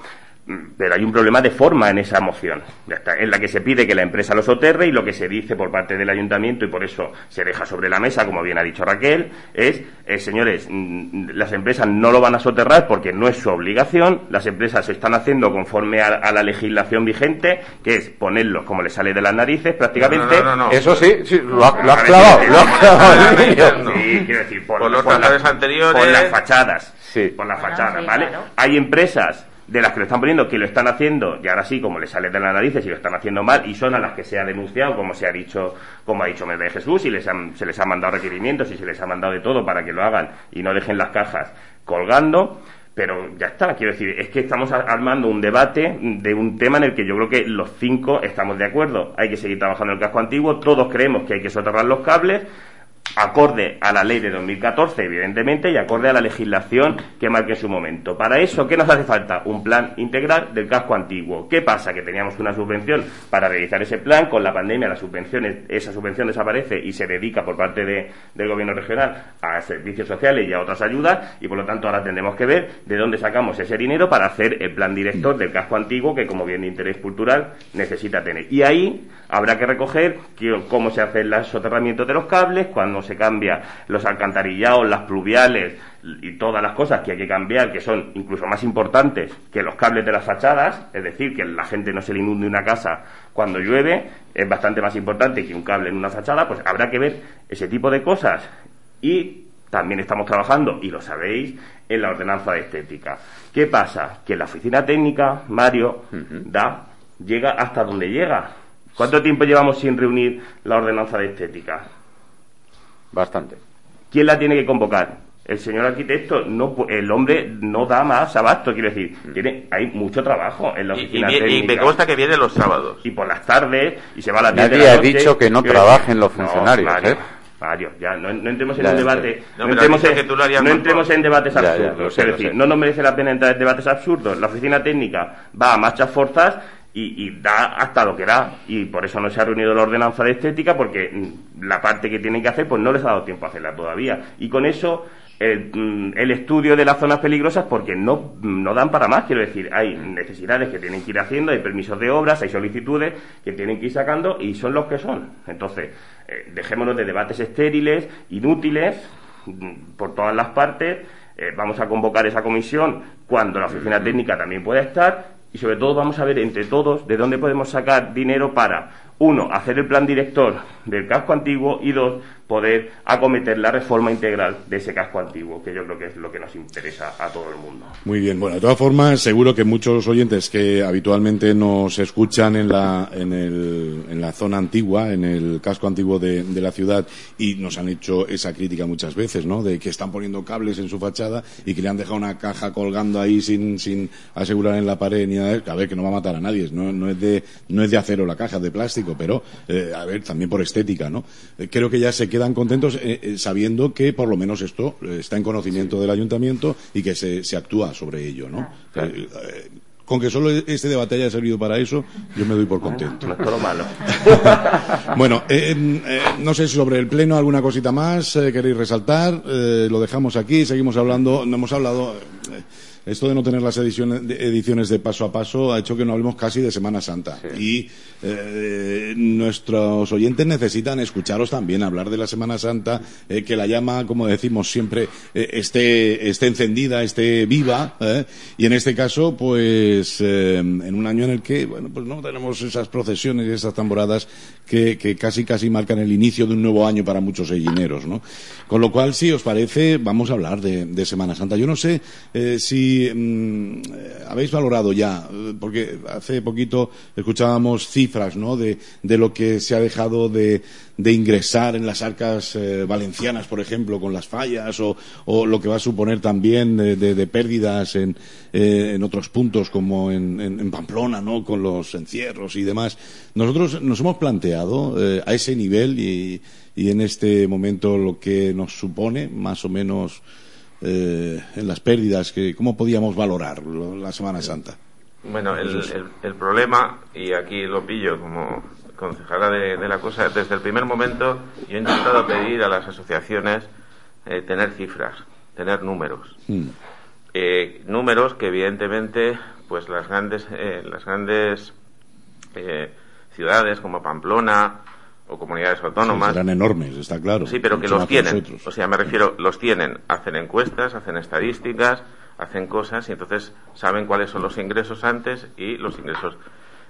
pero hay un problema de forma en esa moción, en la que se pide que la empresa lo soterre y lo que se dice por parte del ayuntamiento, y por eso se deja sobre la mesa, como bien ha dicho Raquel, es, eh, señores, mm, las empresas no lo van a soterrar porque no es su obligación, las empresas se están haciendo conforme a, la legislación vigente, que es ponerlos como le sale de las narices prácticamente. eso sí, sí lo, ha, clavado, lo ha clavado. Sí, quiero decir, por, los anteriores. Por las fachadas. Sí. Por las fachadas, ¿vale? Hay empresas de las que lo están poniendo, que lo están haciendo, y ahora sí, como le sale de las narices y lo están haciendo mal, y son a las que se ha denunciado, como se ha dicho, como ha dicho de Jesús, y les se les ha mandado requerimientos y se les ha mandado de todo para que lo hagan y no dejen las cajas colgando, pero ya está, quiero decir, es que estamos armando un debate de un tema en el que yo creo que los cinco estamos de acuerdo. Hay que seguir trabajando en el casco antiguo, todos creemos que hay que soterrar los cables, acorde a la ley de 2014, evidentemente, y acorde a la legislación que marque su momento. Para eso, ¿qué nos hace falta? Un plan integral del casco antiguo. ¿Qué pasa? Que teníamos una subvención para realizar ese plan, con la pandemia la subvención, esa subvención desaparece y se dedica por parte del gobierno regional a servicios sociales y a otras ayudas, y por lo tanto ahora tendremos que ver de dónde sacamos ese dinero para hacer el plan director del casco antiguo que como bien de interés cultural necesita tener. Y ahí habrá que recoger cómo se hace el soterramiento de los cables, cuando se cambia los alcantarillados, las pluviales y todas las cosas que hay que cambiar, que son incluso más importantes que los cables de las fachadas, es decir, que la gente no se le inunde una casa cuando llueve, es bastante más importante que un cable en una fachada, pues habrá que ver ese tipo de cosas. Y también estamos trabajando, y lo sabéis, en la ordenanza de estética. ¿Qué pasa? Que la oficina técnica, Mario, da, llega hasta donde llega. ¿Cuánto tiempo llevamos sin reunir la ordenanza de estética? Bastante. ¿Quién la tiene que convocar? El señor arquitecto, no, el hombre no da más abasto, quiero decir, mm. tiene, hay mucho trabajo en la oficina y, y, me consta que viene los sábados. Y por las tardes, y se va a la Nadie ha dicho que no trabajen los funcionarios, ¿eh? Mario, ya, no, entremos en un debate, no, entremos, en, no entremos en debates absurdos. es decir, no nos merece la pena entrar en debates absurdos. La oficina técnica va a marchas forzas y, da hasta lo que da. Y por eso no se ha reunido la ordenanza de estética, porque mm, la parte que tienen que hacer, pues no les ha dado tiempo a hacerla todavía. Y con eso, el, mm, estudio de las zonas peligrosas, porque no, no dan para más, quiero decir, hay necesidades que tienen que ir haciendo, hay permisos de obras, hay solicitudes que tienen que ir sacando y son los que son. Entonces, eh, dejémonos de debates estériles, inútiles, mm, por todas las partes. Eh, vamos a convocar esa comisión cuando la oficina técnica también pueda estar y sobre todo vamos a ver entre todos de dónde podemos sacar dinero para, uno, hacer el plan director del casco antiguo y dos, poder acometer la reforma integral de ese casco antiguo, que yo creo que es lo que nos interesa a todo el mundo. Muy bien, bueno, de todas formas, seguro que muchos oyentes que habitualmente nos escuchan en la, en, el, en la zona antigua, en el casco antiguo de, de, la ciudad, y nos han hecho esa crítica muchas veces, ¿no? De que están poniendo cables en su fachada y que le han dejado una caja colgando ahí sin, sin asegurar en la pared ni nada. A ver, que no va a matar a nadie, no, no, es, de, no es de acero la caja, de plástico, pero, eh, a ver, también por estética, ¿no? Eh, creo que ya se queda quedan contentos eh, sabiendo que por lo menos esto está en conocimiento del ayuntamiento y que se, se actúa sobre ello, ¿no? con que solo este debate haya servido para eso, yo me doy por contento. No es malo. bueno, no sé si sobre el pleno alguna cosita más queréis resaltar. lo dejamos aquí, seguimos hablando. No hemos hablado esto de no tener las ediciones de, ediciones de paso a paso ha hecho que no hablemos casi de Semana Santa. Y eh, nuestros oyentes necesitan escucharos también hablar de la Semana Santa, eh, que la llama, como decimos siempre, eh, esté, esté, encendida, esté viva. Y en este caso, pues en un año en el que, bueno, pues no tenemos esas procesiones y esas tamboradas que, que casi casi marcan el inicio de un nuevo año para muchos ellineros, ¿no? Con lo cual, si os parece, vamos a hablar de, de Semana Santa. Yo no sé si Mm, habéis valorado ya, porque hace poquito escuchábamos cifras ¿no? de, lo que se ha dejado de, ingresar en las arcas eh, valencianas, por ejemplo, con las fallas, o, lo que va a suponer también de, pérdidas en, eh, en, otros puntos, como en, Pamplona, ¿no? con los encierros y demás. Nosotros nos hemos planteado eh, a ese nivel y, y en este momento lo que nos supone, más o menos, eh, en las pérdidas, que, ¿cómo podíamos valorar la Semana Santa? Bueno, el, el, problema, y aquí lo pillo como concejala de, la cosa, desde el primer momento yo he intentado pedir a las asociaciones eh, tener cifras, tener números. Mm. Eh, números que evidentemente pues las grandes las grandes ciudades como Pamplona o comunidades autónomas. serán enormes, está claro. Sí, pero que los tienen. O sea, me refiero, los tienen, hacen encuestas, hacen estadísticas, hacen cosas y entonces saben cuáles son los ingresos antes y los ingresos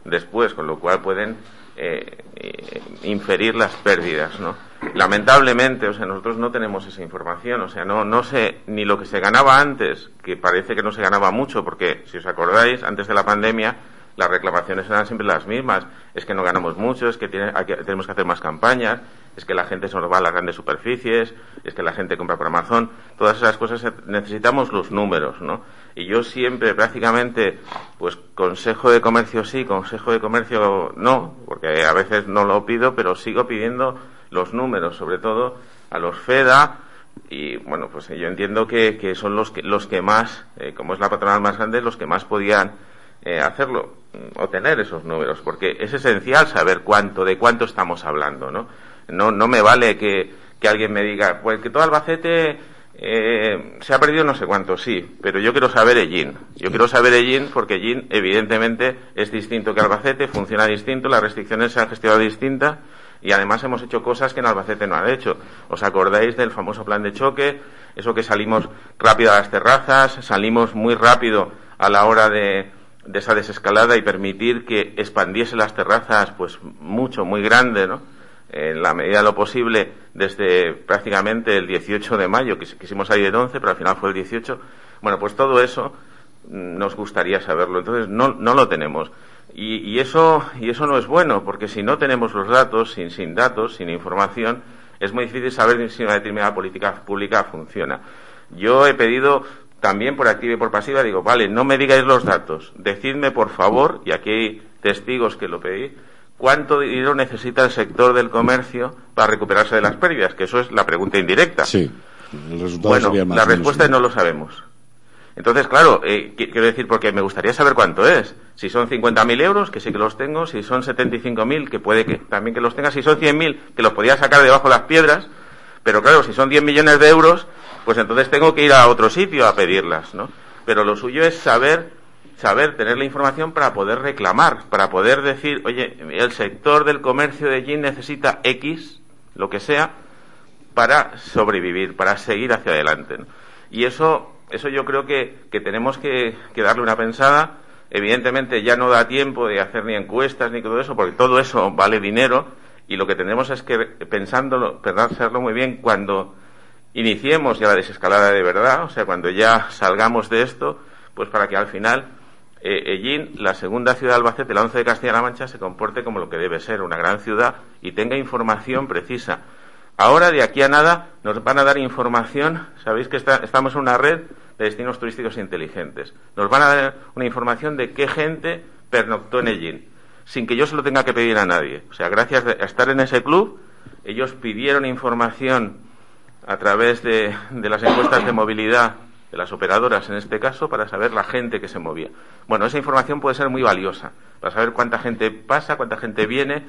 después, con lo cual pueden eh, eh, inferir las pérdidas, ¿no? Lamentablemente, o sea, nosotros no tenemos esa información, o sea, no, no sé ni lo que se ganaba antes, que parece que no se ganaba mucho, porque si os acordáis, antes de la pandemia, las reclamaciones eran siempre las mismas. Es que no ganamos mucho, es que, tenemos que hacer más campañas, es que la gente se nos va a las grandes superficies, es que la gente compra por Amazon. Todas esas cosas necesitamos los números, ¿no? Y yo siempre, prácticamente, pues consejo de comercio sí, consejo de comercio no, porque a veces no lo pido, pero sigo pidiendo los números, sobre todo a los FEDA, y bueno, pues yo entiendo que, son los que, los que más, eh, como es la patronal más grande, los que más podían eh, hacerlo, obtener esos números, porque es esencial saber cuánto, de cuánto estamos hablando, ¿no? No, no me vale que, que alguien me diga, pues que todo Albacete eh, se ha perdido no sé cuánto, sí, pero yo quiero saber Ellín. Yo quiero saber Ellín porque Ellín evidentemente es distinto que Albacete, funciona distinto, las restricciones se han gestionado distintas y además hemos hecho cosas que en Albacete no han hecho. ¿Os acordáis del famoso plan de choque? Eso que salimos rápido a las terrazas, salimos muy rápido a la hora de, de esa desescalada y permitir que expandiese las terrazas pues mucho, muy grande, ¿no? En la medida de lo posible desde prácticamente el 18 de mayo, que quisimos salir el 11, pero al final fue el 18. Bueno, pues todo eso mm, nos gustaría saberlo. Entonces no, no lo tenemos. Y, y, eso, y eso no es bueno, porque si no tenemos los datos, sin, sin datos, sin información, es muy difícil saber si una determinada política pública funciona. Yo he pedido también por activa y por pasiva digo, vale, no me digáis los datos, decidme por favor, y aquí hay testigos que lo pedí, cuánto dinero necesita el sector del comercio para recuperarse de las pérdidas, que eso es la pregunta indirecta. Sí, el resultado bueno, la respuesta es no lo sabemos. Entonces, claro, eh, quiero decir, porque me gustaría saber cuánto es. Si son 50.000 euros, que sí que los tengo, si son 75.000, que puede que también que los tenga, si son 100.000, que los podía sacar debajo de las piedras, pero claro, si son 10 millones de euros, pues entonces tengo que ir a otro sitio a pedirlas, ¿no? Pero lo suyo es saber, saber tener la información para poder reclamar, para poder decir, oye, el sector del comercio de jeans necesita X, lo que sea, para sobrevivir, para seguir hacia adelante. Y eso, eso yo creo que, que tenemos que, que darle una pensada. Evidentemente ya no da tiempo de hacer ni encuestas ni todo eso, porque todo eso vale dinero y lo que tendremos es que, pensándolo, hacerlo muy bien, cuando iniciemos ya la desescalada de verdad, o sea, cuando ya salgamos de esto, pues para que al final eh, la segunda ciudad de Albacete, la 11 de Castilla-La Mancha, se comporte como lo que debe ser, una gran ciudad, y tenga información precisa. Ahora, de aquí a nada, nos van a dar información, sabéis que estamos en una red de destinos turísticos inteligentes. Nos van a dar una información de qué gente pernoctó en Ellín, sin que yo se lo tenga que pedir a nadie. O sea, gracias a estar en ese club, ellos pidieron información a través de las encuestas de movilidad de las operadoras en este caso, para saber la gente que se movía. Bueno, esa información puede ser muy valiosa, para saber cuánta gente pasa, cuánta gente viene,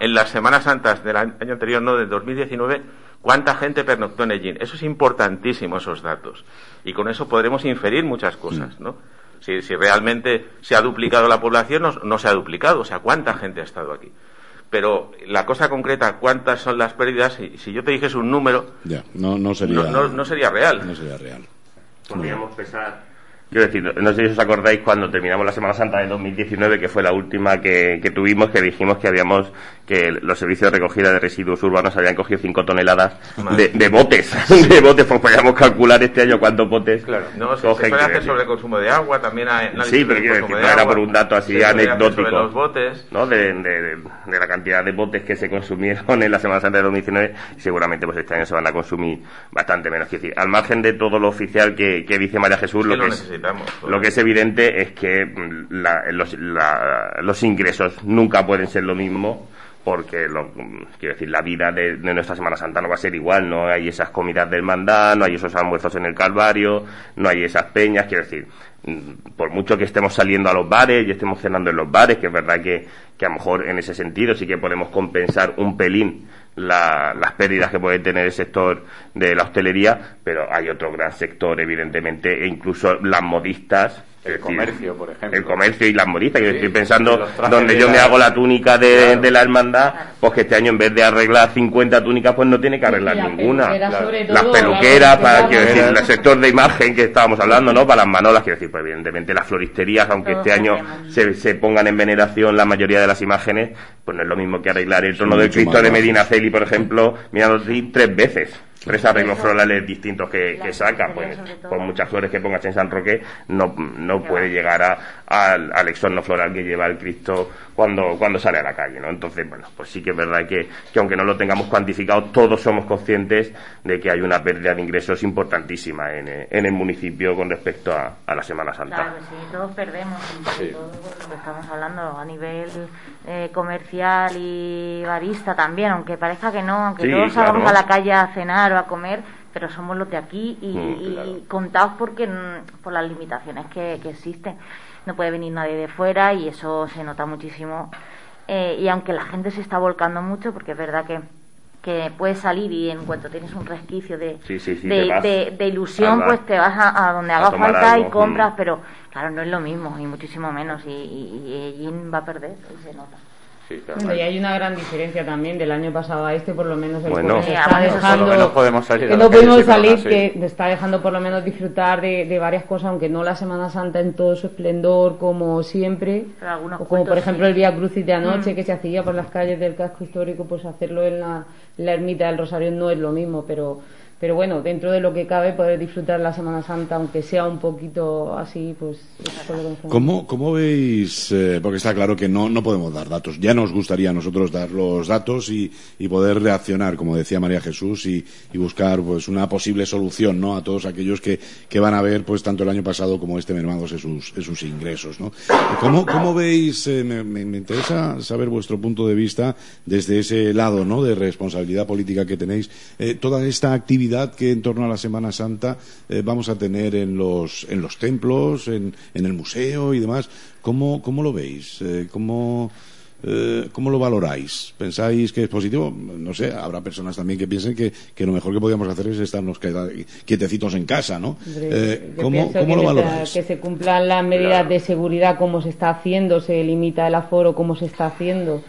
en las Semanas Santas del año anterior, no del 2019, cuánta gente pernoctó en Ellín. Eso es importantísimo, esos datos. Y con eso podremos inferir muchas cosas, ¿no? Si, realmente se ha duplicado la población, no, no se ha duplicado, o sea, cuánta gente ha estado aquí pero la cosa concreta, cuántas son las pérdidas, si, si yo te dijese un número, ya, no, no, sería, no, sería real. No sería real podríamos pesar Quiero decir, no sé si os acordáis cuando terminamos la Semana Santa de 2019, que fue la última que, que, tuvimos, que dijimos que habíamos, que los servicios de recogida de residuos urbanos habían cogido 5 toneladas de, de, botes, de botes, pues podríamos calcular este año cuántos botes. Claro, no, se, se puede hacer sobre el consumo de agua, también hay Sí, pero quiero decir, no era por un dato así anecdótico. Los botes. ¿no? De, de, de, la cantidad de botes que se consumieron en la Semana Santa de 2019, seguramente pues este año se van a consumir bastante menos. Quiero decir, al margen de todo lo oficial que, que dice María Jesús, lo, que es, lo que es evidente es que mm, los, los, ingresos nunca pueden ser lo mismo porque lo, quiero decir la vida de, nuestra Semana Santa no va a ser igual. No hay esas comidas del mandá no hay esos almuerzos en el Calvario no hay esas peñas. Quiero decir mm, por mucho que estemos saliendo a los bares y estemos cenando en los bares que es verdad que, que a lo mejor en ese sentido sí que podemos compensar un pelín las pérdidas que puede tener el sector de la hostelería, pero hay otro gran sector, evidentemente, e incluso las modistas el comercio, por ejemplo. El comercio y las modistas. Yo estoy pensando donde yo me hago la túnica de, de, la hermandad, pues que este año en vez de arreglar 50 túnicas, pues no tiene que arreglar ninguna. Las peluqueras, para quiero decir, el sector de imagen que estábamos hablando, ¿no? Para las manolas, quiero decir, pues evidentemente las floristerías, aunque este año se, se, pongan en veneración la mayoría de las imágenes, pues no es lo mismo que arreglar el trono del Cristo de Medina Celi, por ejemplo, mirando tres veces tres arreglos florales distintos que, que saca, pues por muchas flores que pongas en San Roque, no, no puede llegar a, al, al exorno floral que lleva el Cristo cuando, cuando sale a la calle, ¿no? Entonces, bueno, pues sí que es verdad que, que aunque no lo tengamos cuantificado, todos somos conscientes de que hay una pérdida de ingresos importantísima en, en el municipio con respecto a, a, la Semana Santa. Claro, sí, todos perdemos, sí. todo lo que estamos hablando a nivel eh, comercial y barista también, aunque parezca que no, aunque todos salgamos a la calle a cenar o a comer, pero somos los de aquí y, mm, contados porque, por las limitaciones que, que existen no puede venir nadie de fuera y eso se nota muchísimo. Eh, y aunque la gente se está volcando mucho, porque es verdad que, que puedes salir y en cuanto tienes un resquicio de, de, ilusión, pues te vas a, donde haga falta y compras, mm. pero claro, no es lo mismo y muchísimo menos y, y, y va a perder y se nota y hay una gran diferencia también del año pasado a este, por lo menos el bueno, está dejando, no podemos salir, que no podemos salir, que está dejando por lo menos disfrutar de, de, varias cosas, aunque no la Semana Santa en todo su esplendor como siempre, o como por ejemplo el Vía Crucis de anoche mm. que se hacía por las calles del casco histórico, pues hacerlo en la, en la ermita del Rosario no es lo mismo, pero pero bueno, dentro de lo que cabe, poder disfrutar la Semana Santa, aunque sea un poquito así, pues... ¿Cómo, ¿Cómo veis? Eh, porque está claro que no, no podemos dar datos. Ya nos gustaría a nosotros dar los datos y, y poder reaccionar, como decía María Jesús, y, y, buscar pues una posible solución ¿no? a todos aquellos que, que van a ver pues tanto el año pasado como este mermados sus, sus ingresos. ¿no? ¿Cómo, cómo veis? Eh, me, me, interesa saber vuestro punto de vista desde ese lado ¿no? de responsabilidad política que tenéis. Eh, toda esta actividad que en torno a la Semana Santa eh, vamos a tener en los, en los templos, en, en el museo y demás. ¿Cómo, cómo lo veis? Eh, ¿Cómo, eh, ¿Cómo lo valoráis? ¿Pensáis que es positivo? No sé, habrá personas también que piensen que, que lo mejor que podríamos hacer es estarnos quietecitos en casa, ¿no? ¿Cómo, ¿cómo lo valoráis? Que se cumplan las medidas de seguridad, cómo se está haciendo, se limita el aforo, cómo se está haciendo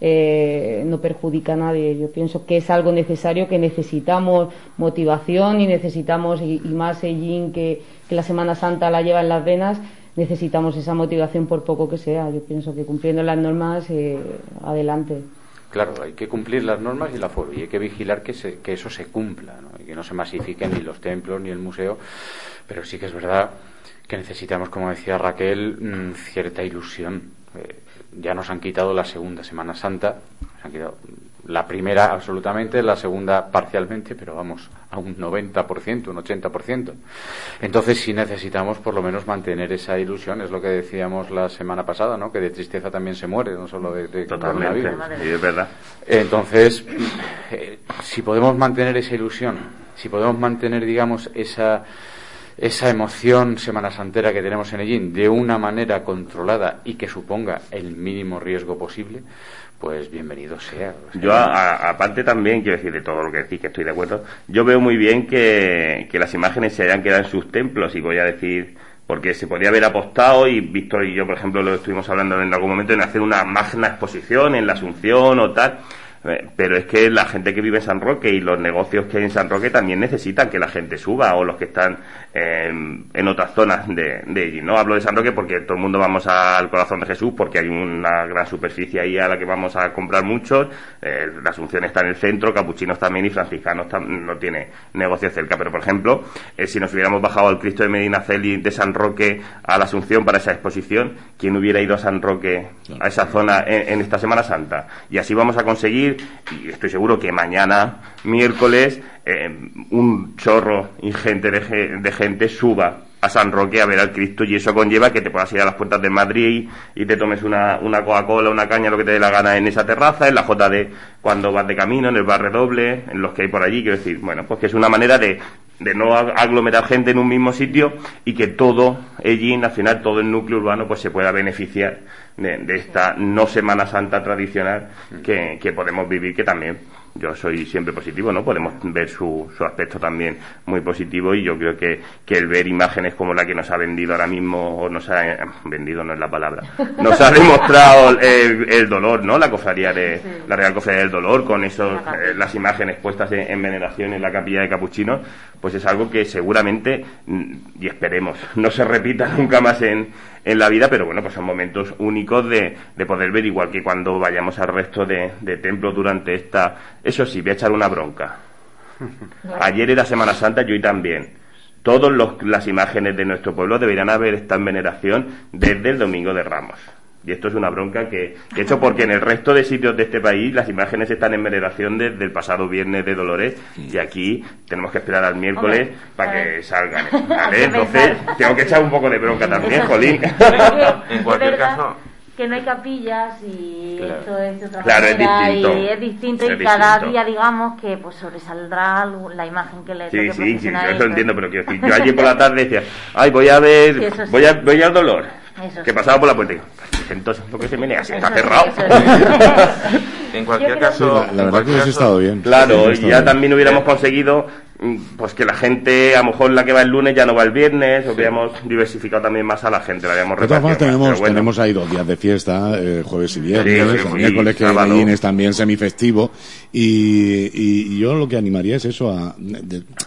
eh, no perjudica a nadie. Yo pienso que es algo necesario, que necesitamos motivación y necesitamos, y, más Ellín que, que la Semana Santa la lleva en las venas, necesitamos esa motivación por poco que sea. Yo pienso que cumpliendo las normas, eh, adelante. Claro, hay que cumplir las normas y la aforo y hay que vigilar que, se, que eso se cumpla y que no se masifiquen ni los templos ni el museo. Pero sí que es verdad que necesitamos, como decía Raquel, mm, cierta ilusión. Eh, ya nos han quitado la segunda Semana Santa, nos han quitado la primera absolutamente, la segunda parcialmente, pero vamos a un 90%, un 80%. Entonces sí necesitamos por lo menos mantener esa ilusión, es lo que decíamos la semana pasada, ¿no? Que de tristeza también se muere, no solo de, de Totalmente, sí, es verdad. Entonces, eh, si podemos mantener esa ilusión, si podemos mantener, digamos, esa esa emoción semana santera que tenemos en Ellín de una manera controlada y que suponga el mínimo riesgo posible, pues bienvenido sea. yo, aparte también, quiero decir de todo lo que decís, que estoy de acuerdo, yo veo muy bien que, que las imágenes se hayan quedado en sus templos y voy a decir porque se podría haber apostado y Víctor y yo, por ejemplo, lo estuvimos hablando en algún momento en hacer una magna exposición en la Asunción o tal pero es que la gente que vive en San Roque y los negocios que hay en San Roque también necesitan que la gente suba o los que están en otras zonas de, de, allí. No hablo de San Roque porque todo el mundo vamos al corazón de Jesús porque hay una gran superficie ahí a la que vamos a comprar muchos. Eh, la Asunción está en el centro, Capuchinos también y Franciscanos no tiene negocio cerca. Pero por ejemplo, eh, si nos hubiéramos bajado al Cristo de Medina Celi de San Roque a la Asunción para esa exposición, ¿quién hubiera ido a San Roque, a esa zona en esta Semana Santa? Y así vamos a conseguir y estoy seguro que mañana, miércoles, eh, un chorro ingente de, de gente suba a San Roque a ver al Cristo y eso conlleva que te puedas ir a las puertas de Madrid y, te tomes una, una Coca-Cola, una caña, lo que te dé la gana en esa terraza, en la JD cuando vas de camino, en el barrio doble, en los que hay por allí, quiero decir, bueno, pues que es una manera de, de no aglomerar gente en un mismo sitio y que todo allí, al final todo el núcleo urbano, pues se pueda beneficiar de, esta no Semana Santa tradicional que, que podemos vivir, que también yo soy siempre positivo, ¿no? Podemos ver su, su aspecto también muy positivo y yo creo que, que el ver imágenes como la que nos ha vendido ahora mismo, o nos ha vendido, no es la palabra, nos ha demostrado el, dolor, ¿no? La cofradía de, la Real Cofradía del Dolor, con esos, eh, las imágenes puestas en, veneración en la capilla de Capuchinos, pues es algo que seguramente, mm, y esperemos, no se repita nunca más en, en la vida, pero bueno, pues son momentos únicos de, de poder ver, igual que cuando vayamos al resto de, de templos durante esta. Eso sí, voy a echar una bronca. Ayer era Semana Santa, yo y también. Todas las imágenes de nuestro pueblo deberían haber estado en veneración desde el Domingo de Ramos. Y esto es una bronca que, he hecho porque en el resto de sitios de este país las imágenes están en veneración desde el pasado viernes de Dolores y aquí tenemos que esperar al miércoles para que salgan. Entonces tengo que echar un poco de bronca también, Jolín. en cualquier caso. que no hay capillas y esto es de otra claro, es distinto. y es distinto y cada día digamos que pues sobresaldrá la imagen que le sí sí sí yo eso entiendo pero yo ayer por la tarde decía ay voy a ver voy a voy al dolor que pasaba por la puerta entonces ¿por qué se menea? Si está cerrado. en cualquier caso... la, verdad que hubiese estado bien. Claro, y ya también hubiéramos conseguido pues que la gente, a lo mejor la que va el lunes ya no va el viernes, o hubiéramos diversificado también más a la gente, la habíamos De todas formas tenemos, tenemos ahí dos días de fiesta, eh, jueves y viernes, el miércoles que es también semifestivo, y, y, yo lo que animaría es eso, a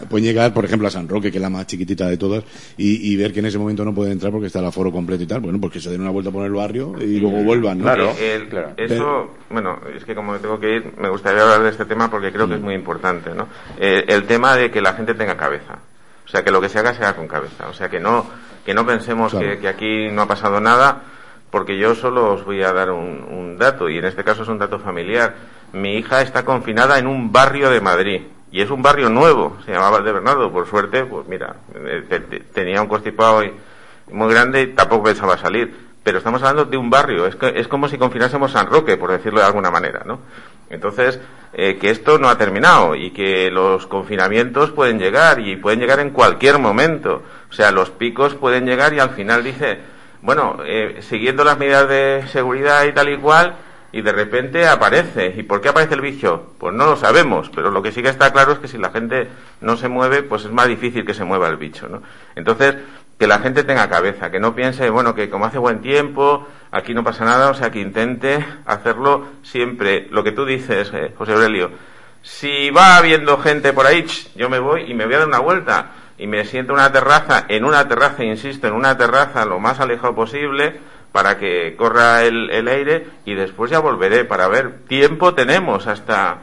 pueden llegar, por ejemplo, a San Roque, que es la más chiquitita de todas, y, y ver que en ese momento no puede entrar porque está el aforo completo y tal, bueno, porque se den una vuelta por el barrio y luego vuelvan, ¿no? Claro, Eso, bueno, es que como tengo que ir, me gustaría hablar de este tema porque creo que es muy importante, ¿no? Eh, el tema de que la gente tenga cabeza. O sea, que lo que se haga se haga con cabeza. O sea, que no, que no pensemos que, aquí no ha pasado nada, porque yo solo os voy a dar un, un dato, y en este caso es un dato familiar. Mi hija está confinada en un barrio de Madrid y es un barrio nuevo, se llamaba de Bernardo, por suerte, pues mira, eh, tenía un constipado muy grande y tampoco pensaba salir pero estamos hablando de un barrio, es, es como si confinásemos San Roque, por decirlo de alguna manera, ¿no? Entonces, eh, que esto no ha terminado y que los confinamientos pueden llegar y pueden llegar en cualquier momento. O sea, los picos pueden llegar y al final dice, bueno, eh, siguiendo las medidas de seguridad y tal y cual, y de repente aparece. ¿Y por qué aparece el bicho? Pues no lo sabemos, pero lo que sí que está claro es que si la gente no se mueve, pues es más difícil que se mueva el bicho, ¿no? Entonces, que la gente tenga cabeza, que no piense, bueno, que como hace buen tiempo, aquí no pasa nada, o sea, que intente hacerlo siempre. Lo que tú dices, eh, José Aurelio, si va habiendo gente por ahí, yo me voy y me voy a dar una vuelta y me siento en una terraza, en una terraza, insisto, en una terraza lo más alejado posible, para que corra el, el aire y después ya volveré para ver. Tiempo tenemos hasta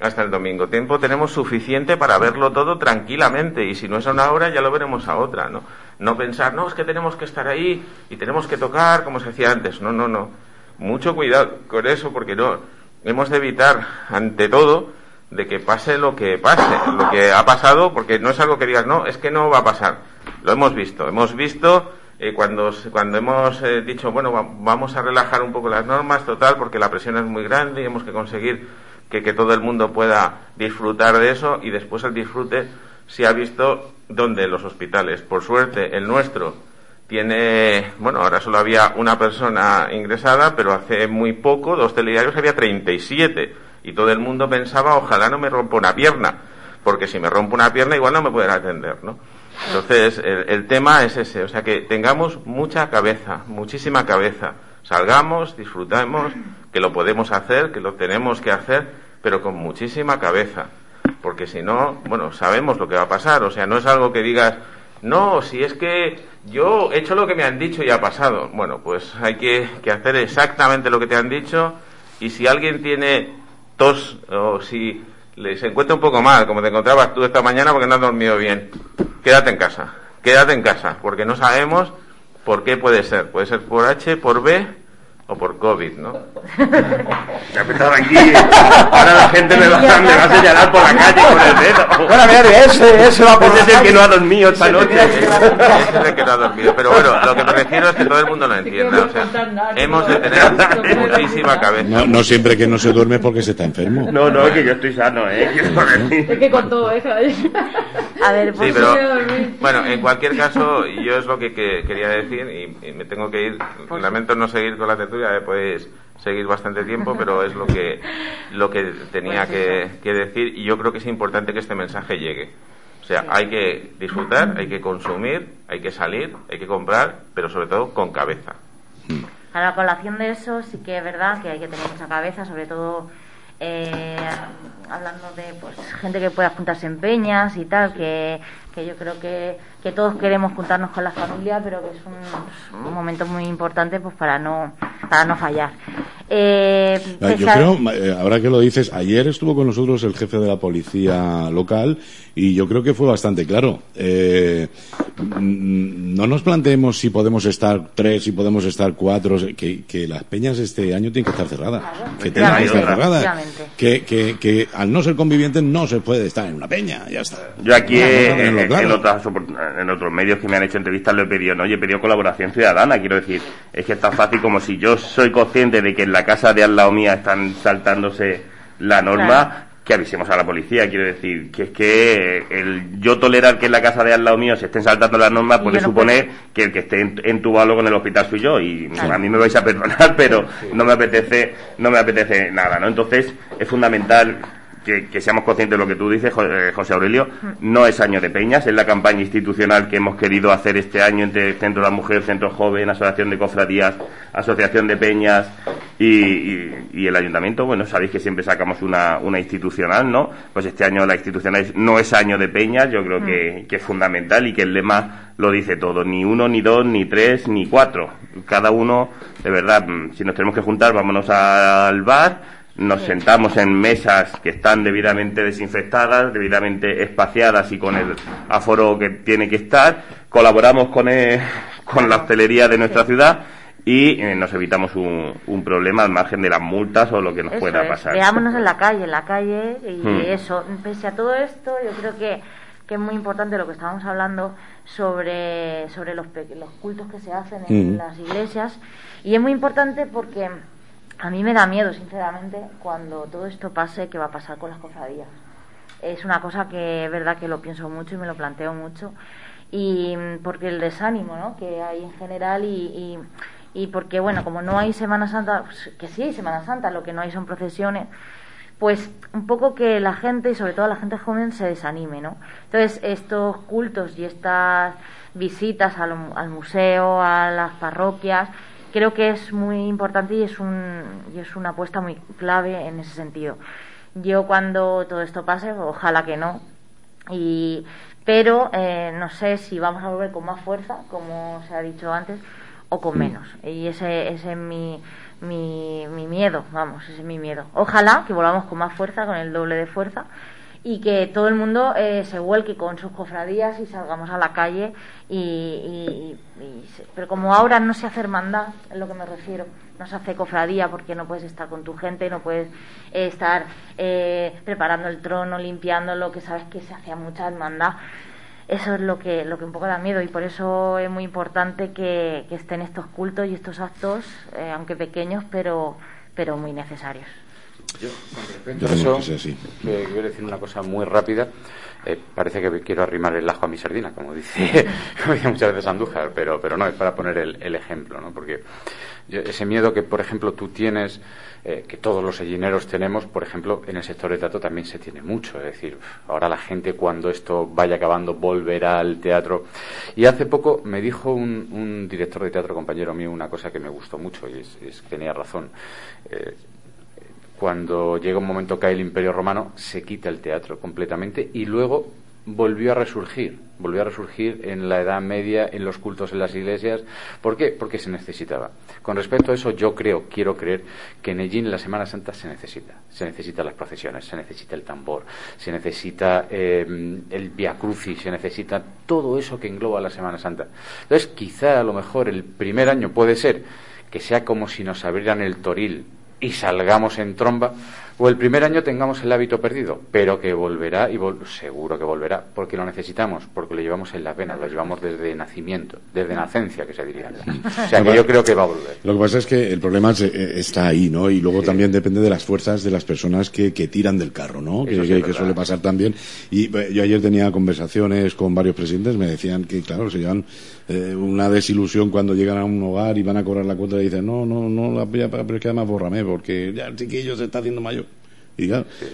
hasta el domingo. Tiempo tenemos suficiente para verlo todo tranquilamente y si no es a una hora ya lo veremos a otra, ¿no? No pensar, no, es que tenemos que estar ahí y tenemos que tocar, como se hacía antes. No, no, no. Mucho cuidado con eso porque no hemos de evitar ante todo de que pase lo que pase, lo que ha pasado, porque no es algo que digas, no, es que no va a pasar. Lo hemos visto, hemos visto eh, cuando, cuando hemos eh, dicho, bueno, vamos a relajar un poco las normas, total, porque la presión es muy grande y hemos que conseguir que, que todo el mundo pueda disfrutar de eso y después el disfrute se ha visto donde los hospitales. Por suerte, el nuestro tiene, bueno, ahora solo había una persona ingresada, pero hace muy poco, dos telediarios, había 37 y todo el mundo pensaba, ojalá no me rompa una pierna, porque si me rompo una pierna igual no me pueden atender, ¿no? Entonces, el, el tema es ese, o sea que tengamos mucha cabeza, muchísima cabeza, salgamos, disfrutemos, que lo podemos hacer, que lo tenemos que hacer, pero con muchísima cabeza, porque si no, bueno, sabemos lo que va a pasar, o sea, no es algo que digas, no, si es que yo he hecho lo que me han dicho y ha pasado. Bueno, pues hay que, que hacer exactamente lo que te han dicho y si alguien tiene tos o si se encuentra un poco mal, como te encontrabas tú esta mañana porque no has dormido bien, quédate en casa, quédate en casa, porque no sabemos por qué puede ser. Puede ser por H, por B o por COVID, ¿no? Ya empezaba aquí. Ahora la gente me va, me va a señalar por la calle con el dedo. Bueno, mira, ese, ese va por Ese es el que no ha dormido esta noche. Ese es el que no ha dormido. Pero bueno, lo que me refiero es que todo el mundo lo entienda. O sea, hemos de tener muchísima cabeza. No, no siempre que no se duerme porque se está enfermo. No, no, que yo estoy sano, ¿eh? Quiero decir. Es que con todo eso. A ver, Sí, pues pero quiero dormir. bueno, en cualquier caso, yo es lo que, que quería decir y, y me tengo que ir. Lamento no seguir con la tertulia, eh, podéis seguir bastante tiempo, pero es lo que lo que tenía Pues que, que decir y yo creo que es importante que este mensaje llegue. O sea, hay que disfrutar, hay que consumir, hay que salir, hay que comprar, pero sobre todo con cabeza. A la colación de eso sí que es verdad que hay que tener mucha cabeza, sobre todo eh, hablando de pues gente que pueda juntarse en peñas y tal, que, que yo creo que, que todos queremos juntarnos con la familia, pero que es un, un momento muy importante pues para no para no fallar. Eh, Ah, Yo creo, eh, ahora que lo dices, ayer estuvo con nosotros el jefe de la policía local y yo creo que fue bastante claro. Eh, no nos planteemos si podemos estar tres, si podemos estar cuatro, que, que las peñas este año tienen que estar cerradas. Que tienen que estar cerradas. Que, que, que al no ser convivientes no se puede estar en una peña, ya está. Yo aquí eh, en, claro. en otras opor- en otros medios que me han hecho entrevistas lo he pedido, no, Oye, he pedido colaboración ciudadana, quiero decir, es que es tan fácil como si yo soy consciente de que en la casa de al lado mía están saltándose la norma, Claro. que avisemos a la policía, quiero decir, que es que el yo tolerar que en la casa de al lado mío se estén saltando las normas puede yo no suponer que el que esté en- entubado con el hospital soy yo y Claro. a mí me vais a perdonar, pero no me apetece, no me apetece nada, ¿no? Entonces es fundamental que, que seamos conscientes de lo que tú dices, eh, José Aurelio. No es año de peñas, es la campaña institucional que hemos querido hacer este año entre Centro de la Mujer, Centro Joven, Asociación de Cofradías, Asociación de Peñas y, y- y el Ayuntamiento. Bueno, sabéis que siempre sacamos una, una institucional, ¿no? Pues este año la institucional no es año de peñas, yo creo que, que es fundamental y que el lema lo dice todo. Ni uno, ni dos, ni tres, ni cuatro. Cada uno, de verdad, mm, si nos tenemos que juntar, vámonos al bar nos sentamos en mesas que están debidamente desinfectadas, debidamente espaciadas y con el aforo que tiene que estar, colaboramos con, eh, con la hostelería de nuestra ciudad y eh, nos evitamos un, un problema al margen de las multas o lo que nos Eso pueda es, pasar. Veámonos en la calle, en la calle y Hmm. eso. Pese a todo esto, yo creo que, que es muy importante lo que estábamos hablando sobre, sobre los, los cultos que se hacen en Hmm. las iglesias. Y es muy importante porque a mí me da miedo, sinceramente, cuando todo esto pase, qué va a pasar con las cofradías. Es una cosa que es verdad que lo pienso mucho y me lo planteo mucho. Y mm, porque el desánimo ¿no? que hay en general y, y, porque, bueno, como no hay Semana Santa, pues, que sí hay Semana Santa, lo que no hay son procesiones, pues un poco que la gente, y sobre todo la gente joven, se desanime, ¿no? Entonces, estos cultos y estas visitas al, al museo, a las parroquias, creo que es muy importante y es, un, y es una apuesta muy clave en ese sentido. Yo cuando todo esto pase, ojalá que no, y, pero eh, no sé si vamos a volver con más fuerza, como se ha dicho antes, o con menos. Y ese, ese es mi, mi, mi miedo, vamos, ese es mi miedo. Ojalá que volvamos con más fuerza, con el doble de fuerza y que todo el mundo eh, se vuelque con sus cofradías y salgamos a la calle y, pero como ahora no se hace hermandad es lo que me refiero no se hace cofradía porque no puedes estar con tu gente no puedes eh, estar eh, preparando el trono limpiando lo que sabes que se hacía mucha hermandad. Eso es lo que lo que un poco da miedo y por eso es muy importante que, estén estos cultos y estos actos aunque pequeños pero pero muy necesarios yo, con respecto a eso, quiero decir una cosa muy rápida. Eh, parece que quiero arrimar el ajo a mi sardina, como dice, muchas veces Andújar, pero, pero no, es para poner el, ejemplo, ¿no? Porque ese miedo que, por ejemplo, tú tienes, eh, que todos los sellineros tenemos, por ejemplo, en el sector de teatro también se tiene mucho. Es decir, ahora la gente cuando esto vaya acabando volverá al teatro. Y hace poco me dijo un, director de teatro, compañero mío, una cosa que me gustó mucho y es, que tenía razón. Eh, cuando llega un momento que hay el Imperio Romano, se quita el teatro completamente y luego volvió a resurgir, volvió a resurgir en la Edad Media, en los cultos en las iglesias. ¿Por qué? Porque se necesitaba. Con respecto a eso, yo creo, quiero creer, que en Ellín, la Semana Santa, se necesita. Se necesitan las procesiones, se necesita el tambor, se necesita eh, el Via Crucis, se necesita todo eso que engloba la Semana Santa. Entonces, quizá a lo mejor el primer año puede ser que sea como si nos abrieran el toril y salgamos en tromba, o el primer año tengamos el hábito perdido, pero que volverá y seguro que volverá, porque lo necesitamos, porque lo llevamos en la pena, lo llevamos desde nacimiento, desde nacencia, que se diría. O sea, que yo creo que va a volver. Lo que pasa es que el problema eh, está ahí, ¿no? Y luego también depende de las fuerzas de las personas que, tiran del carro, ¿no? que, suele pasar también. Y eh, yo ayer tenía conversaciones con varios presidentes, me decían que, claro, se llevan eh, una desilusión cuando llegan a un hogar y van a cobrar la cuota y dicen, no, no, no, la, pero es que además bórrame, porque ya el chiquillo se está haciendo mayor. Y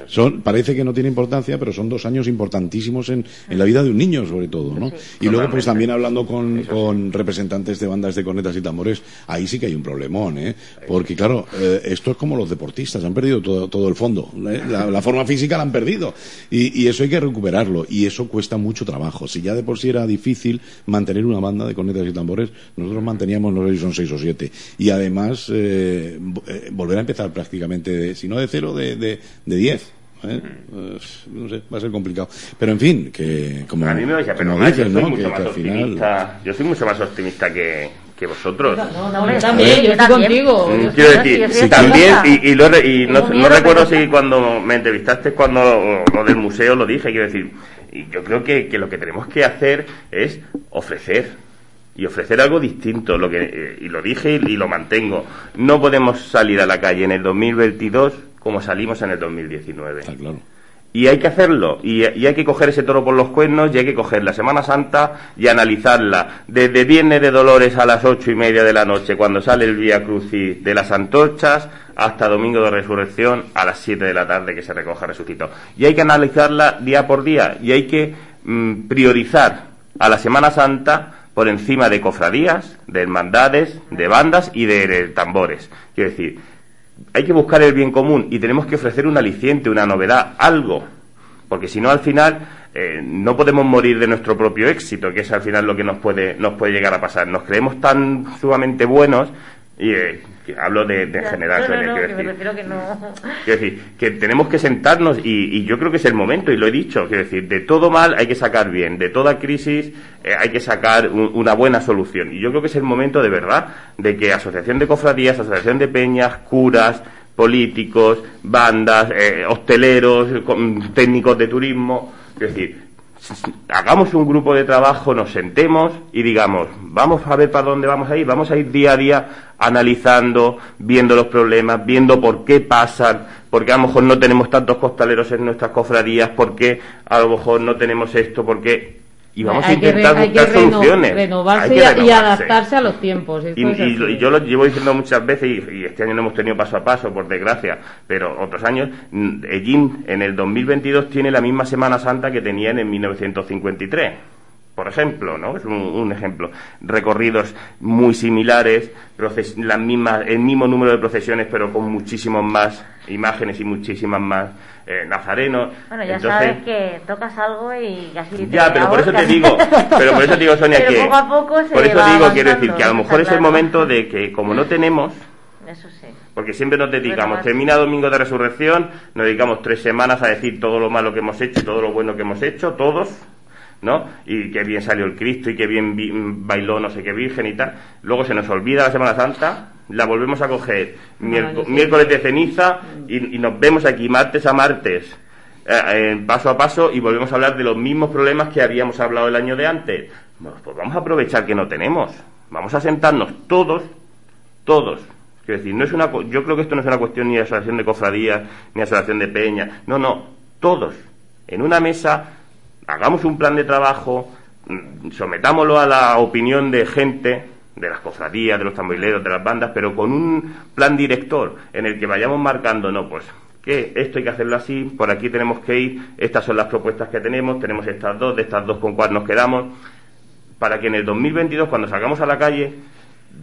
son, parece que no tiene importancia, pero son dos años importantísimos en, en la vida de un niño, sobre todo, ¿no? y luego, pues también hablando con, con, representantes de bandas de cornetas y tambores, ahí sí que hay un problemón, ¿eh? Porque, claro, eh, esto es como los deportistas, han perdido todo, todo el fondo. ¿eh? La, forma física la han perdido. Y, y, eso hay que recuperarlo. Y eso cuesta mucho trabajo. Si ya de por sí era difícil mantener una banda de cornetas y tambores, nosotros manteníamos, no sé si son seis o siete. Y además, eh, volver a empezar prácticamente, si no de cero, de de 10. ¿eh? Pues, no sé, va a ser complicado. Pero en fin, que como, a mí me pero ¿no? Que, al final... Yo soy mucho más optimista que, que vosotros. No, no, yo también, yo estoy contigo. Quiero decir, también, y, y, lo, y no, no recuerdo si cuando me entrevistaste, cuando lo del museo lo dije, quiero decir, y yo creo que, que lo que tenemos que hacer es ofrecer y ofrecer algo distinto, lo que, eh, y lo dije y, lo mantengo. No podemos salir a la calle en el 2022 como salimos en el 2019. claro. Y hay que hacerlo, y, hay que coger ese toro por los cuernos, y hay que coger la Semana Santa y analizarla. Desde Viernes de Dolores a las ocho y media de la noche, cuando sale el Vía Crucis de las Antorchas, hasta Domingo de Resurrección a las siete de la tarde que se recoja resucitó. Y hay que analizarla día por día, y hay que mm, priorizar a la Semana Santa por encima de cofradías, de hermandades, de bandas y de tambores. Quiero decir, hay que buscar el bien común y tenemos que ofrecer un aliciente, una novedad, algo. Porque si no, al final, eh, no podemos morir de nuestro propio éxito, que es al final lo que nos puede, nos puede llegar a pasar. Nos creemos tan sumamente buenos y eh, hablo de, de general. que decir, que tenemos que sentarnos y, yo creo que es el momento, y lo he dicho, quiero decir, de todo mal hay que sacar bien, de toda crisis eh, hay que sacar una buena solución. Y yo creo que es el momento de verdad de que Asociación de Cofradías, Asociación de Peñas, curas, políticos, bandas, eh, hosteleros, técnicos de turismo, es decir, hagamos un grupo de trabajo, nos sentemos y digamos, vamos a ver para dónde vamos a ir, vamos a ir día a día analizando, viendo los problemas, viendo por qué pasan, porque a lo mejor no tenemos tantos costaleros en nuestras cofradías, por qué a lo mejor no tenemos esto, porque y vamos a intentar buscar soluciones. Renovarse, y adaptarse a los tiempos. Y, yo lo llevo diciendo muchas veces, y, este año no hemos tenido paso a paso, por desgracia, pero otros años, Ellín en el 2022 tiene la misma Semana Santa que tenía en 1953. Por ejemplo, ¿no? Es un, ejemplo. Recorridos muy similares, las mismas, el mismo número de procesiones, pero con muchísimas más imágenes y muchísimas más eh, nazarenos. Bueno, ya sabes que tocas algo y así Ya, pero por eso te digo, pero por eso te digo, Sonia, que. Poco a poco por eso digo, quiero decir, que a lo mejor es el momento de que, como no tenemos. Eso sí. Porque siempre nos dedicamos, termina Domingo de Resurrección, nos dedicamos tres semanas a decir todo lo malo que hemos hecho todo lo bueno que hemos hecho, todos, ¿no? Y qué bien salió el Cristo y qué bien bailó no sé qué virgen y tal. Luego se nos olvida la Semana Santa, la volvemos a coger miércoles de ceniza y, nos vemos aquí martes a martes. Eh, paso a paso y volvemos a hablar de los mismos problemas que habíamos hablado el año de antes. pues vamos a aprovechar que no tenemos. Vamos a sentarnos todos, todos. Quiero decir, no es una, yo creo que esto no es una cuestión ni de asociación de cofradías, ni de asociación de peña. No, no, todos. En una mesa hagamos un plan de trabajo, mm, sometámoslo a la opinión de gente, de las cofradías, de los tamborileros, de las bandas, pero con un plan director en el que vayamos marcando, no, pues que esto hay que hacerlo así, por aquí tenemos que ir, estas son las propuestas que tenemos, tenemos estas dos, de estas dos con cuál nos quedamos, para que en el 2022, cuando salgamos a la calle,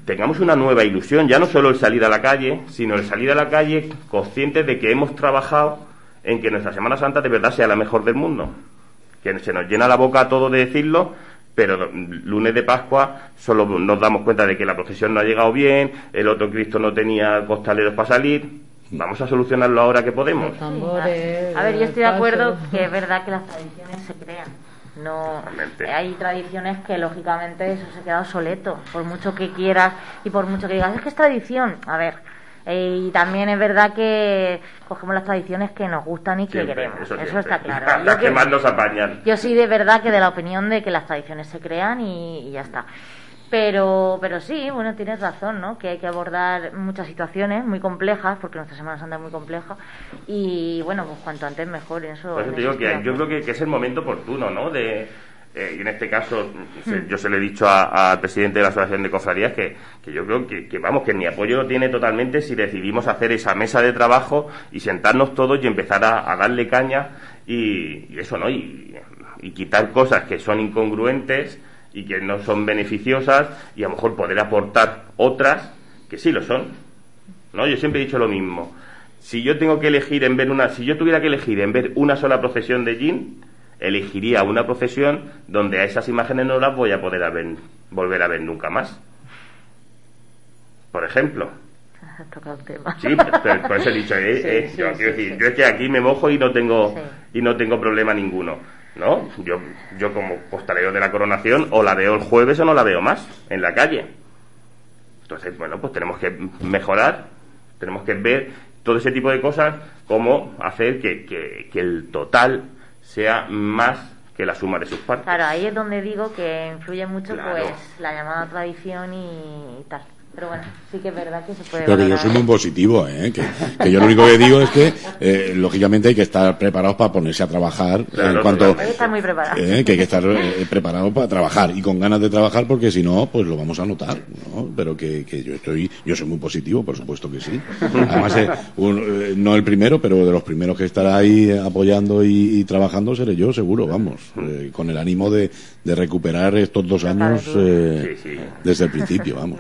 tengamos una nueva ilusión, ya no solo el salir a la calle, sino el salir a la calle conscientes de que hemos trabajado en que nuestra Semana Santa de verdad sea la mejor del mundo que se nos llena la boca a todo de decirlo, pero lunes de Pascua solo nos damos cuenta de que la procesión no ha llegado bien, el otro Cristo no tenía costaleros para salir. Vamos a solucionarlo ahora que podemos. a ver, yo estoy de acuerdo que es verdad que las tradiciones se crean. No, hay tradiciones que lógicamente eso se queda obsoleto, por mucho que quieras y por mucho que digas, es que es tradición. A ver, y también es verdad que cogemos las tradiciones que nos gustan y que queremos. Eso, está claro. las que, más nos apañan. Yo soy de verdad que de la opinión de que las tradiciones se crean y, ya está. Pero, pero sí, bueno, tienes razón, ¿no? Que hay que abordar muchas situaciones muy complejas, porque nuestra Semana Santa es muy compleja. Y bueno, pues cuanto antes mejor. Eso, eso te digo que yo creo que, que, es el momento oportuno, ¿no? De, eh, y en este caso, hmm. yo se le he dicho al presidente de la Asociación de Cofradías que, yo creo que, vamos, que mi apoyo lo tiene totalmente si decidimos hacer esa mesa de trabajo y sentarnos todos y empezar a, darle caña y, eso, ¿no? Y, quitar cosas que son incongruentes y que no son beneficiosas y a lo mejor poder aportar otras que sí lo son. ¿No? Yo siempre he dicho lo mismo. Si yo tengo que elegir en ver una, si yo tuviera que elegir en ver una sola profesión de jean, elegiría una procesión donde a esas imágenes no las voy a poder volver a ver nunca más. Por ejemplo. Sí, por eso he dicho, eh, eh, yo, es que aquí me mojo y no tengo y no tengo problema ninguno. ¿No? Yo, yo como postalero de la coronación o la veo el jueves o no la veo más en la calle. Entonces, bueno, pues tenemos que mejorar, tenemos que ver todo ese tipo de cosas, cómo hacer que, que, que el total sea más que la suma de sus partes. Claro, ahí es donde digo que influye mucho pues la llamada tradición y tal. Pero bueno, sí que es verdad que se puede. Pero yo soy muy positivo, ¿eh? que, yo lo único que digo es que, eh, lógicamente, hay que estar preparados para ponerse a trabajar. en cuanto, hay que estar muy preparado. Eh, que hay que estar eh, preparados para trabajar y con ganas de trabajar, porque si no, pues lo vamos a notar. ¿no? Pero que, que yo estoy, yo soy muy positivo, por supuesto que sí. Además, no el primero, pero de los primeros que estará ahí apoyando y, trabajando seré yo, seguro, vamos. con el ánimo de, de recuperar estos dos años desde el principio, vamos.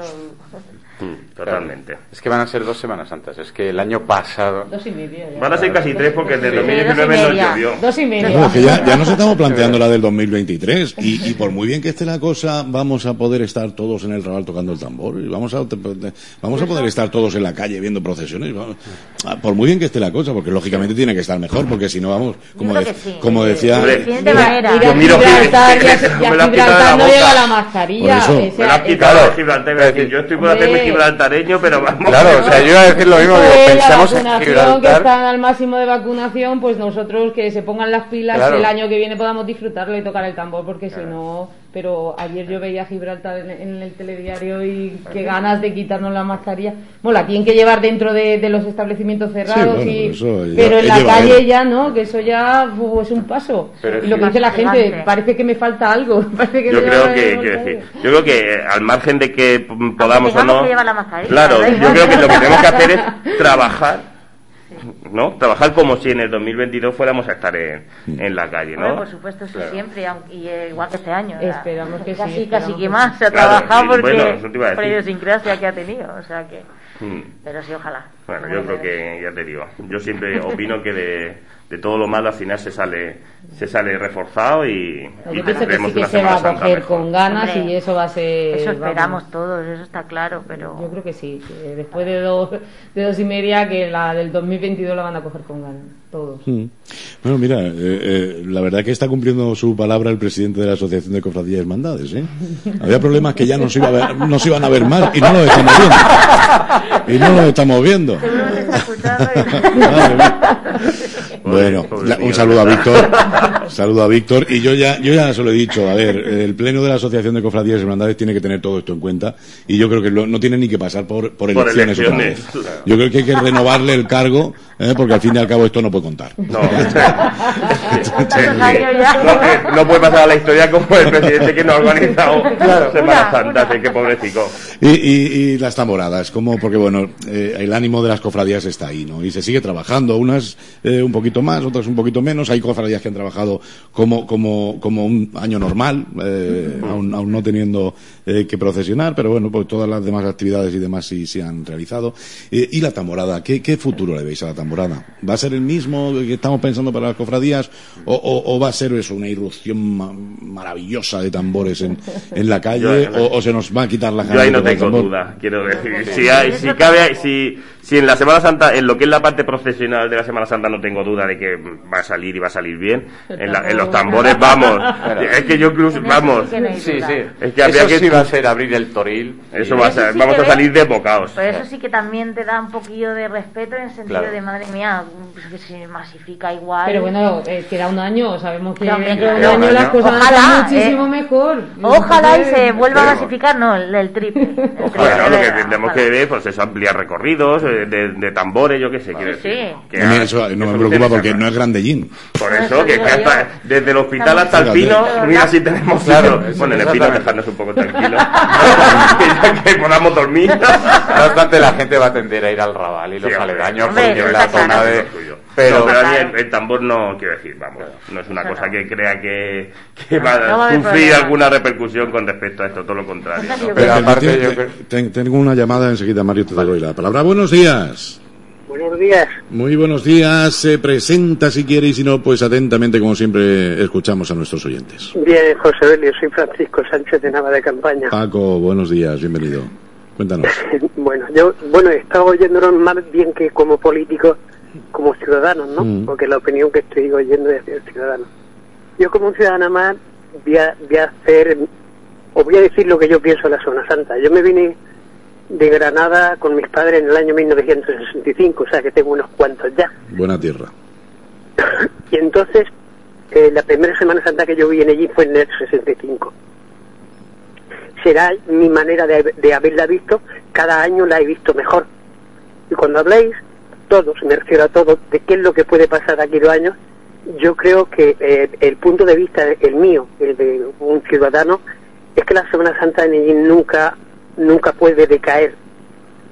Mm, totalmente. Es que van a ser dos semanas antes. Es que el año pasado. Dos y medio. Van a ser casi tres porque el de 2019 no llovió. Dos y medio. ya, ya, nos estamos planteando la del 2023. Y, y, por muy bien que esté la cosa, vamos a poder estar todos en el rabal tocando el tambor. Y vamos a, vamos a poder estar todos en la calle viendo procesiones. Ah, por muy bien que esté la cosa, porque lógicamente tiene que estar mejor. Porque si no, vamos. Como, como decía. yo miro Gibraltar, ya, no llega la mascarilla. Yo estoy por hacerme gibraltareño, pero vamos. Claro, o sea, yo iba a decir lo mismo, que pensamos en Gibraltar. que están al máximo de vacunación, pues nosotros que se pongan las pilas y el año que viene podamos disfrutarlo y tocar el tambor, porque si no pero ayer yo veía Gibraltar en, el telediario y qué ganas de quitarnos la mascarilla. Bueno, la tienen que llevar dentro de, los establecimientos cerrados, y, pero en la calle ya no, que eso ya es un paso. y lo que dice la gente, parece que me falta algo. Parece que yo, creo que, yo creo que al margen de que podamos o no... la claro, yo creo que lo que tenemos que hacer es trabajar ¿no? Trabajar como si en el 2022 fuéramos a estar en, en la calle, ¿no? Bueno, por supuesto, sí, siempre, y eh, igual que este año. Esperamos que casi, sí. Casi que más se ha Claro, trabajado sí, porque bueno, eso te iba a por idiosincrasia que ha tenido, o sea que... Mm. Pero sí, ojalá. Bueno, yo creo que, ya te digo, yo siempre opino que de, de todo lo malo al final se sale se sale reforzado y, y Yo pienso que sí se va a coger con ganas Hombre, y eso va a ser. Eso vamos, esperamos todos, eso está claro, pero... Yo creo que sí, que después de dos, de dos y media, que la del 2022 la van a coger con ganas, todos. Mm. Bueno, mira, eh, eh, la verdad que está cumpliendo su palabra el presidente de la Asociación de Cofradías y Hermandades. ¿eh? Había problemas que ya no se, iba a ver- no se iban a ver mal y no los estamos viendo. Y no los estamos viendo. Bueno, la- un saludo a Víctor. Saludo a Víctor. Y yo ya, yo ya se lo he dicho. A ver, el pleno de la Asociación de Cofradías y Hermandades tiene que tener todo esto en cuenta. Y yo creo que lo- no tiene ni que pasar por, por Por elecciones. otra. Yo creo que hay que renovarle el cargo, ¿eh? porque al fin y al cabo esto no puede contar. No, no, no puede pasar a la historia como el presidente que no ha organizado Semana Una, Santa, una. así que pobrecito. Y, y, y las tamboradas, como porque bueno, eh, el ánimo de las cofradías está ahí, ¿no? Y se sigue trabajando, unas eh, un poquito más, otras un poquito menos. Hay cofradías que han trabajado como como como un año normal, eh, aún, aún no teniendo eh, que procesionar, pero bueno, pues todas las demás actividades y demás sí se han realizado. Eh, y la tamborada, ¿qué, ¿qué futuro le veis a la tamborada? ¿Va a ser el mismo que estamos pensando para las cofradías o, o- o va a ser eso, una irrupción ma- maravillosa de tambores en, en la calle Yo- o, o se nos va a quitar la Yo ahí no tengo tambor? duda, quiero decir. Si, hay, si cabe, si, si en la Semana Santa, en lo que es la parte profesional de la Semana Santa, no tengo duda de que va a salir y va a salir bien. En, la- en los tambores, vamos. Es que yo incluso, vamos. sí Sí. Es que habría Eso que- sí va a ser abrir el toril. Eso va a ser, sí vamos a salir ves- desbocados. Pero eso sí que también te da un poquillo de respeto en el sentido Claro. de, madre mía, pues que se masifica igual. Pero bueno, eh, queda un año, sabemos que No, dentro de un año las cosas Ojalá, estar muchísimo eh. mejor. Ojalá y se vuelva a masificar, no, el, el triple. El triple, de lo que tendremos ojalá. que ver, pues es ampliar recorridos eh, de, de tambores, yo qué sé, quiero Sí, decir. sí. que ha- eso no me preocupa porque no es grandellín. Por Por eso, que, hasta- desde el hospital hasta el pino, mira si tenemos Claro, Bueno, en el pino dejarnos un poco tranquilos. que, que podamos dormir. No obstante, la gente va a tender a ir al Raval y los Sí, aledaños Hombre, porque la zona de... Pero, no, pero el, el tambor no, quiero decir, vamos, no es una cosa que crea que, que No, va a sufrir problema. alguna repercusión con respecto a esto, todo lo contrario. ¿no? Pero aparte yo creo- ten- tengo una llamada enseguida, Mario, te doy la palabra. Buenos días. Buenos días. Muy buenos días. Se presenta si quiere y si no, pues atentamente, como siempre, escuchamos a nuestros oyentes. Bien, José Belio, soy Francisco Sánchez de Nava de Campaña. Paco, buenos días, bienvenido. Cuéntanos. Bueno, yo, bueno, he estado oyéndonos más bien que como políticos, como ciudadanos, ¿no? Mm. Porque la opinión que estoy oyendo es de ciudadanos. Yo como ciudadana más voy a, voy a hacer, os voy a decir lo que yo pienso de la Semana Santa. Yo me vine de Granada con mis padres en el año 1965, o sea que tengo unos cuantos ya. Buena tierra. Y entonces, eh, la primera Semana Santa que yo vi en allí fue en el 65. Será mi manera de, de haberla visto, cada año la he visto mejor. Y cuando habléis, todos, me refiero a todos, de qué es lo que puede pasar aquí dos años, yo creo que eh, el punto de vista, el mío, el de un ciudadano, es que la Semana Santa en allí nunca, nunca puede decaer.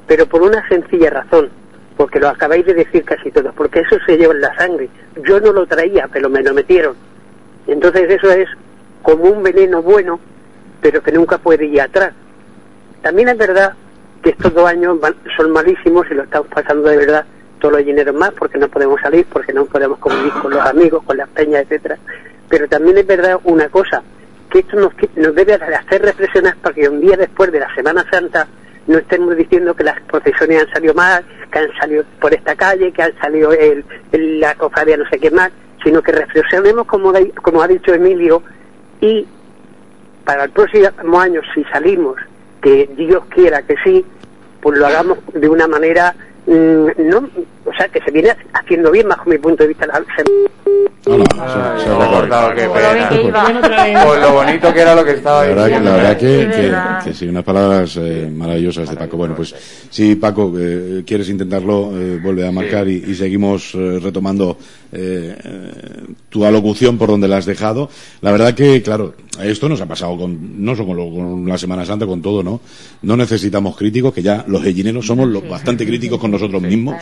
Pero por una sencilla razón, porque lo acabáis de decir casi todos, porque eso se lleva en la sangre. Yo no lo traía, pero me lo metieron. Entonces eso es como un veneno bueno, pero que nunca puede ir atrás. También es verdad que estos dos años van- son malísimos y lo estamos pasando de verdad todos los dineros más porque no podemos salir, porque no podemos convivir con los amigos, con las peñas, etcétera. Pero también es verdad una cosa, que esto nos, nos debe hacer reflexionar para que un día después de la Semana Santa no estemos diciendo que las procesiones han salido mal, que han salido por esta calle, que han salido el, el- la cofradía no sé qué más, sino que reflexionemos como, como ha dicho Emilio y para el próximo año, si salimos, que Dios quiera que sí, pues lo hagamos de una manera, mm, no, o sea, que se viene haciendo bien bajo mi punto de vista. La, se- Hola, Ay, se- ha cortado. qué Por pena. Por lo bonito que era lo que estaba La verdad, que- diciendo. la verdad que, Sí, que- sí, unas palabras eh, maravillosas de Paco. Bueno, pues si Paco, eh, quieres intentarlo, eh, vuelve a marcar y, y seguimos eh, retomando eh, eh, tu alocución por donde la has dejado. La verdad que, claro, esto nos ha pasado con, no solo con la Semana Santa, con todo, ¿no? No necesitamos críticos, que ya los gellineros somos los bastante críticos con nosotros mismos.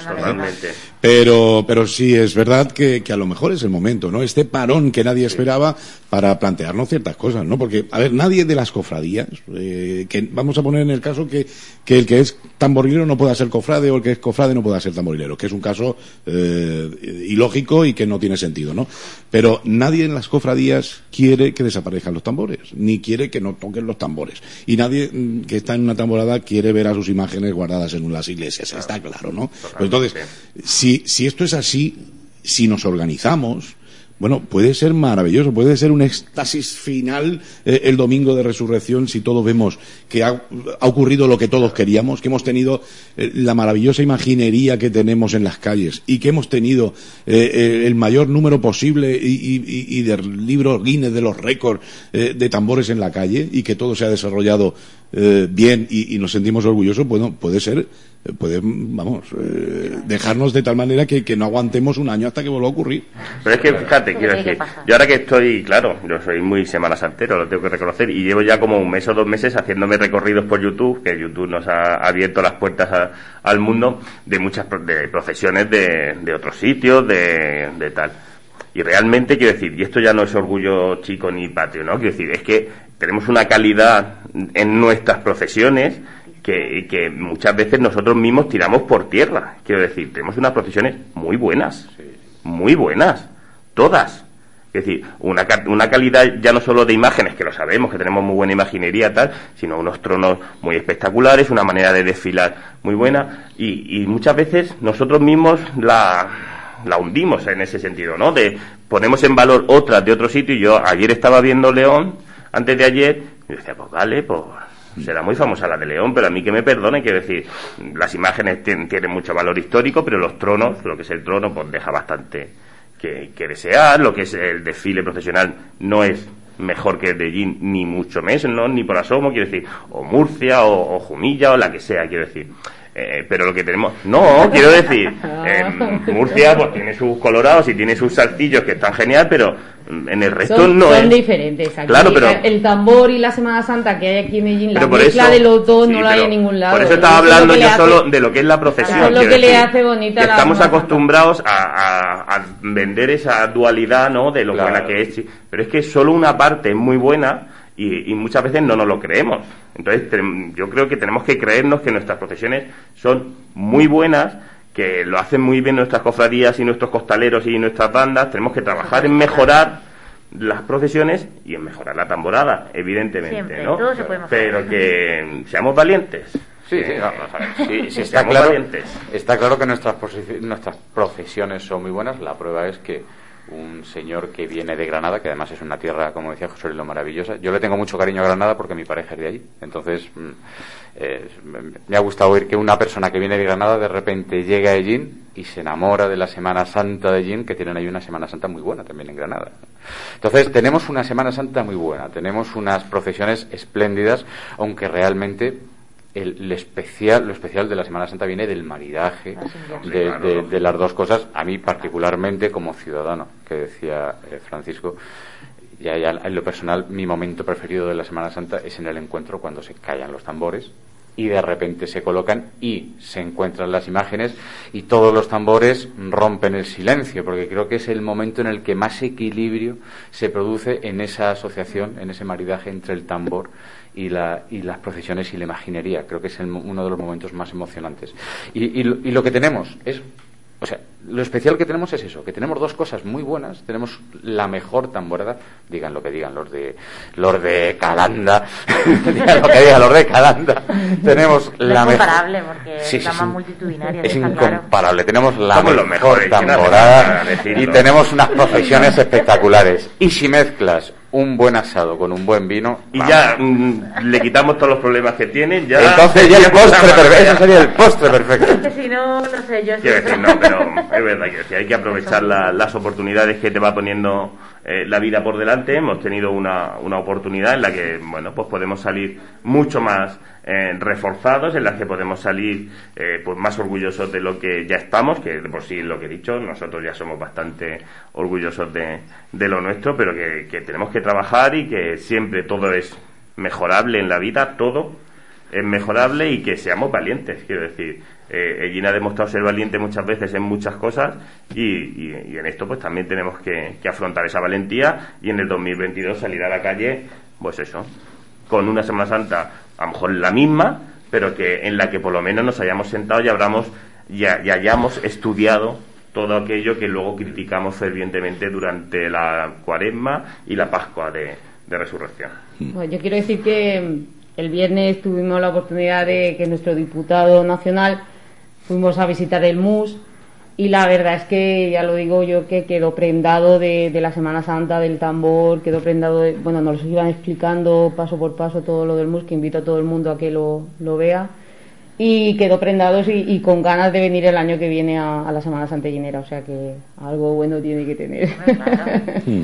Totalmente. Pero, pero sí es verdad que, que a lo mejor es el momento, ¿no? Este parón que nadie esperaba para plantearnos ciertas cosas, ¿no? Porque, a ver, nadie de las cofradías, eh, que vamos a poner en el caso que, que el que es tamborilero no pueda ser cofrade o el que es cofrade no pueda ser tamborilero, que es un caso eh, ilógico y que no tiene sentido, ¿no? Pero nadie en las cofradías quiere que desaparezcan los tambores, ni quiere que no toquen los tambores. Y nadie mm, que está en una tamborada quiere ver a sus imágenes guardadas en las iglesias, está claro, ¿no? Pues entonces, si, esto es así, si nos organizamos, bueno, puede ser maravilloso, puede ser un éxtasis final eh, el domingo de resurrección si todos vemos que ha, ocurrido lo que todos queríamos, que hemos tenido eh, la maravillosa imaginería que tenemos en las calles y que hemos tenido eh, el mayor número posible y, y, y del libro Guinness de los récords de tambores en la calle y que todo se ha desarrollado eh, bien y, y, nos sentimos orgullosos, bueno, puede ser, puede, vamos, eh, dejarnos de tal manera que, que, no aguantemos un año hasta que vuelva a ocurrir. Pero es que, fíjate, quiero decir, yo ahora que estoy, claro, yo soy muy semana santero, lo tengo que reconocer, y llevo ya como un mes o dos meses haciéndome recorridos por YouTube, que YouTube nos ha abierto las puertas a, al mundo de muchas de profesiones de, de otros sitios, de, de tal. Y realmente quiero decir, y esto ya no es orgullo chico ni patrio, ¿no? Quiero decir, es que tenemos una calidad en nuestras profesiones que, que, muchas veces nosotros mismos tiramos por tierra. Quiero decir, tenemos unas profesiones muy buenas, muy buenas, todas. Es decir, una, una calidad ya no solo de imágenes, que lo sabemos, que tenemos muy buena imaginería tal, sino unos tronos muy espectaculares, una manera de desfilar muy buena, y, y muchas veces nosotros mismos la, la hundimos en ese sentido, ¿no? De ponemos en valor otras de otro sitio, y yo ayer estaba viendo León, antes de ayer, y decía, pues vale, pues será muy famosa la de León, pero a mí que me perdone, quiero decir, las imágenes tienen, tienen mucho valor histórico, pero los tronos, lo que es el trono, pues deja bastante que, que desear, lo que es el desfile profesional no es mejor que el de Gin, ni mucho menos, ¿no? ni por asomo, quiero decir, o Murcia, o, o Jumilla, o la que sea, quiero decir. Eh, pero lo que tenemos, no, quiero decir, en Murcia pues tiene sus colorados y tiene sus saltillos que están genial, pero en el resto son, no son es. diferentes. Aquí Claro, pero- el tambor y la Semana Santa que hay aquí en Medellín, la mezcla eso- de los dos sí, no la hay en ningún lado. Por eso estaba hablando yo hace- solo de lo que es la profesión. Es lo que le hace bonita que la Estamos acostumbrados a, a- a vender esa dualidad, ¿no? De lo Claro. buena que es. Pero es que solo una parte es muy buena y, y muchas veces no nos lo creemos. Entonces, yo creo que tenemos que creernos que nuestras profesiones son muy buenas que lo hacen muy bien nuestras cofradías y nuestros costaleros y nuestras bandas. Tenemos que trabajar en mejorar las profesiones y en mejorar la tamborada, evidentemente, Siempre, ¿no? todo se puede mejorar. Pero que seamos valientes. Sí, sí, sabes. Sí, sí, está, claro, valientes. está claro que nuestras, nuestras profesiones son muy buenas. La prueba es que un señor que viene de Granada, que además es una tierra, como decía José Luis, lo maravillosa. Yo le tengo mucho cariño a Granada porque mi pareja es de allí. Entonces, mm, eh, me- me ha gustado oír que una persona que viene de Granada de repente llega a Ellín y se enamora de la Semana Santa de Ellín, que tienen ahí una Semana Santa muy buena también en Granada. Entonces, tenemos una Semana Santa muy buena, tenemos unas procesiones espléndidas, aunque realmente el, el especial, lo especial de la Semana Santa viene del maridaje de, de- de las dos cosas. A mí particularmente como ciudadano, que decía eh, Francisco, ya, ya en lo personal, mi momento preferido de la Semana Santa es en el encuentro cuando se callan los tambores y de repente se colocan y se encuentran las imágenes y todos los tambores rompen el silencio, porque creo que es el momento en el que más equilibrio se produce en esa asociación, en ese maridaje entre el tambor y, la, y las procesiones y la imaginería. Creo que es uno de los momentos más emocionantes. Y lo que tenemos es o sea, lo especial que tenemos es eso, que tenemos dos cosas muy buenas, tenemos la mejor tamborada, digan lo que digan los de los de Calanda, digan lo que digan los de Calanda, tenemos No la es mejor porque Sí, es sí, la sí. más multitudinaria. es claro. incomparable, tenemos la Somos mejor no tamborada y tenemos unas profesiones espectaculares. Y si mezclas un buen asado con un buen vino, Y vamos. ya mm, le quitamos todos los problemas que tienen. Ya entonces ya el postre Ya- perfecto, eso sería el postre perfecto. Es que si no, no sé, yo Quiero decir, no, pero es verdad que hay que aprovechar la- las oportunidades que te va poniendo eh, la vida por delante. Hemos tenido una, una oportunidad en la que, bueno, pues podemos salir mucho más eh, reforzados, en la que podemos salir eh, pues más orgullosos de lo que ya estamos, que de por sí lo que he dicho, nosotros ya somos bastante orgullosos de, de lo nuestro, pero que, que tenemos que trabajar y que siempre todo es mejorable en la vida, todo es mejorable y que seamos valientes, quiero decir. Eh, ha demostrado ser valiente muchas veces en muchas cosas y, en esto pues también tenemos que, afrontar esa valentía y en el 2022 salir a la calle, pues eso, con una Semana Santa a lo mejor la misma, pero que en la que por lo menos nos hayamos sentado y habramos y, hayamos estudiado todo aquello que luego criticamos fervientemente durante la cuaresma y la Pascua de, Resurrección. Bueno, yo quiero decir que el viernes tuvimos la oportunidad de que nuestro diputado nacional fuimos a visitar el MUS y la verdad es que, ya lo digo yo, que quedó prendado de, la Semana Santa, del tambor, quedó prendado, de, bueno, nos lo iban explicando paso por paso todo lo del MUS, que invito a todo el mundo a que lo, lo vea y quedó prendado y, con ganas de venir el año que viene a, la Semana Santellinera, o sea que algo bueno tiene que tener. Hmm.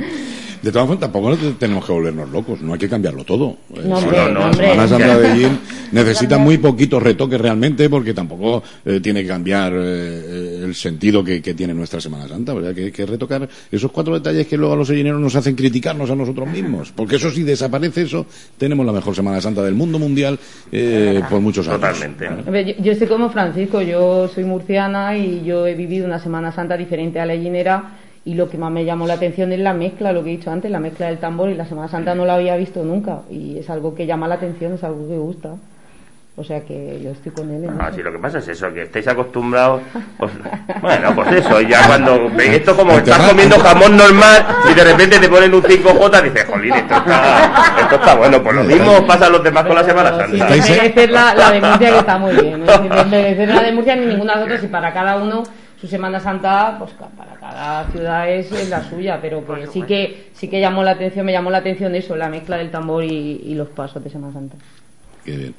De todas formas, tampoco tenemos que volvernos locos, no hay que cambiarlo todo. No, no, Semana Santa de Gin necesita muy poquitos retoques realmente porque tampoco eh, tiene que cambiar eh, el sentido que, tiene nuestra Semana Santa, ¿verdad? Que hay que retocar esos cuatro detalles que luego a los sellineros nos hacen criticarnos a nosotros mismos, porque eso si desaparece eso, tenemos la mejor Semana Santa del mundo mundial eh, por muchos años. Totalmente. Yo, estoy como Francisco, yo soy murciana y yo he vivido una Semana Santa diferente a la llinera y lo que más me llamó la atención es la mezcla, lo que he dicho antes, la mezcla del tambor y la Semana Santa no la había visto nunca y es algo que llama la atención, es algo que gusta. O sea que yo estoy con él. ah, sí, lo que pasa es eso, que estáis acostumbrados. Pues, bueno, pues eso, ya cuando veis esto como estás comiendo jamón normal y de repente te ponen un 5J, dices, jolín, esto está, esto está bueno. Pues lo mismo pasa a los demás con la Semana Santa. Sí, merecer la, la de Murcia que está muy bien. No merecer la de Murcia ni ninguna de las otras y para cada uno su Semana Santa, pues para cada ciudad es, la suya, pero que sí que sí que llamó la atención, me llamó la atención eso, la mezcla del tambor y, y los pasos de Semana Santa. Qué bien.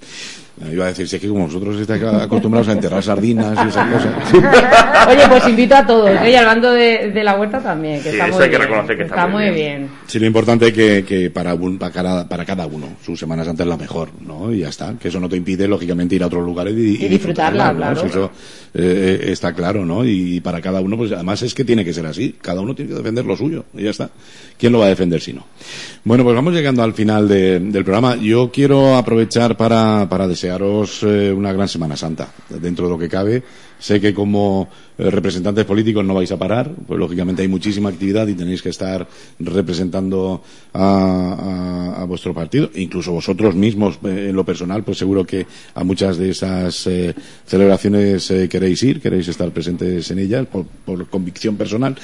Iba a decir, si es que como vosotros estáis acostumbrados a enterrar sardinas y esas cosas. Oye, pues invito a todos, ¿eh? y hablando de, de, la huerta también, que sí, está, muy, hay bien, que reconocer que está, muy bien. Sí, lo importante es que, que para, un, para, cada, para cada uno su Semana Santa es la mejor, ¿no? Y ya está. Que eso no te impide, lógicamente, ir a otros lugares y, y, disfrutarla, claro. Eso eh, eh, está claro, ¿no? Y para cada uno, pues además es que tiene que ser así. Cada uno tiene que defender lo suyo, y ya está. ¿Quién lo va a defender si no? Bueno, pues vamos llegando al final de, del programa. Yo quiero aprovechar para, para desearos eh, una gran Semana Santa, dentro de lo que cabe. Sé que como eh, representantes políticos no vais a parar, pues lógicamente hay muchísima actividad y tenéis que estar representando a, vuestro partido, incluso vosotros mismos eh, en lo personal, pues seguro que a muchas de esas celebraciones queréis ir, queréis estar presentes en ellas por, convicción personal.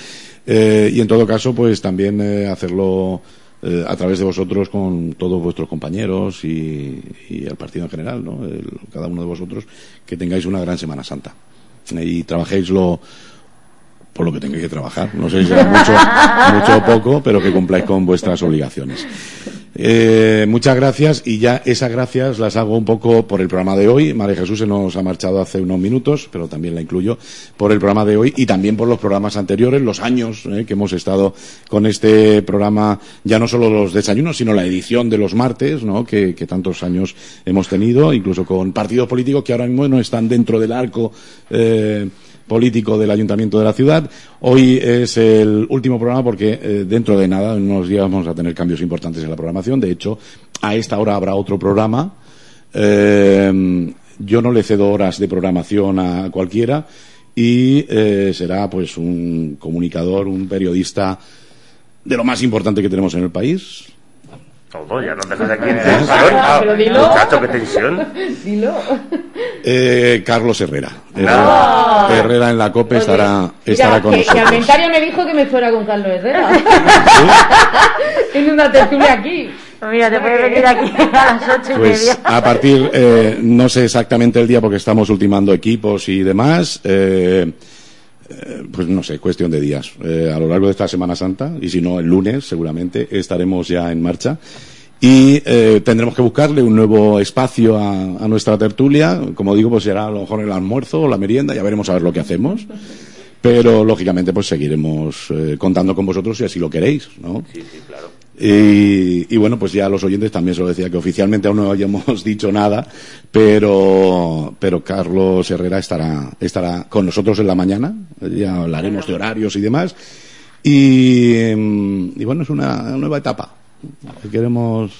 Y en todo caso, pues también hacerlo eh, a través de vosotros con todos vuestros compañeros y, el partido en general, ¿no? cada uno de vosotros, que tengáis una gran Semana Santa y trabajéis lo, por lo que tengáis que trabajar. No sé si será mucho, mucho o poco, pero que cumpláis con vuestras obligaciones. Eh, muchas gracias y ya esas gracias las hago un poco por el programa de hoy. María Jesús se nos ha marchado hace unos minutos, pero también la incluyo por el programa de hoy y también por los programas anteriores, los años eh, que hemos estado con este programa, ya no solo los desayunos, sino la edición de los martes, ¿no? que, tantos años hemos tenido, incluso con partidos políticos que ahora mismo no están dentro del arco. Eh, político del Ayuntamiento de la ciudad. Hoy es el último programa porque eh, dentro de nada, en unos días vamos a tener cambios importantes en la programación. De hecho, a esta hora habrá otro programa. Eh, yo no le cedo horas de programación a cualquiera y eh, será pues un comunicador, un periodista de lo más importante que tenemos en el país, todo, ya no dejas aquí en tensión. Pero dilo. Muchacho, qué tensión. Dilo. Eh, Carlos Herrera. Herrera, en la COPE estará, estará con nosotros. Que Almentaria me dijo que me fuera con Carlos Herrera. Tiene una tertulia aquí. Pues mira, te puedes venir aquí a las ocho y pues media. A partir, eh, no sé exactamente el día porque estamos ultimando equipos y demás. Eh, eh, pues no sé, cuestión de días. Eh, a lo largo de esta Semana Santa, y si no el lunes, seguramente estaremos ya en marcha. Y eh, tendremos que buscarle un nuevo espacio a, nuestra tertulia. Como digo, pues será a lo mejor el almuerzo o la merienda, ya veremos a ver lo que hacemos. Pero lógicamente, pues seguiremos contando con vosotros si así lo queréis, ¿no? Sí, sí, claro. Y, bueno, pues ya a los oyentes también se lo decía que oficialmente aún no hayamos dicho nada, pero, pero Carlos Herrera estará, estará con nosotros en la mañana, ya hablaremos de horarios y demás. Y, y bueno, es una nueva etapa queremos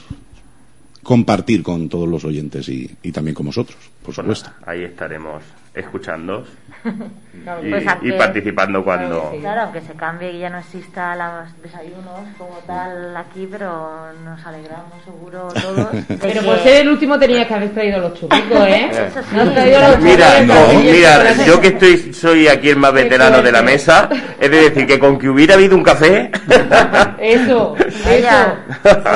compartir con todos los oyentes y, y también con vosotros, por Pues supuesto. nada, ahí estaremos escuchando Claro, y, pues y participando cuando... Claro, aunque se cambie y ya no exista los desayunos como tal aquí, pero nos alegramos seguro todos. Pero que- por ser el último tenías que haber traído los churricos, ¿eh? Eso sí. No has traído los Mira, churricos, no, mira, yo que estoy soy aquí el más veterano de la mesa, es de decir que con que hubiera habido un café, Eso, eso.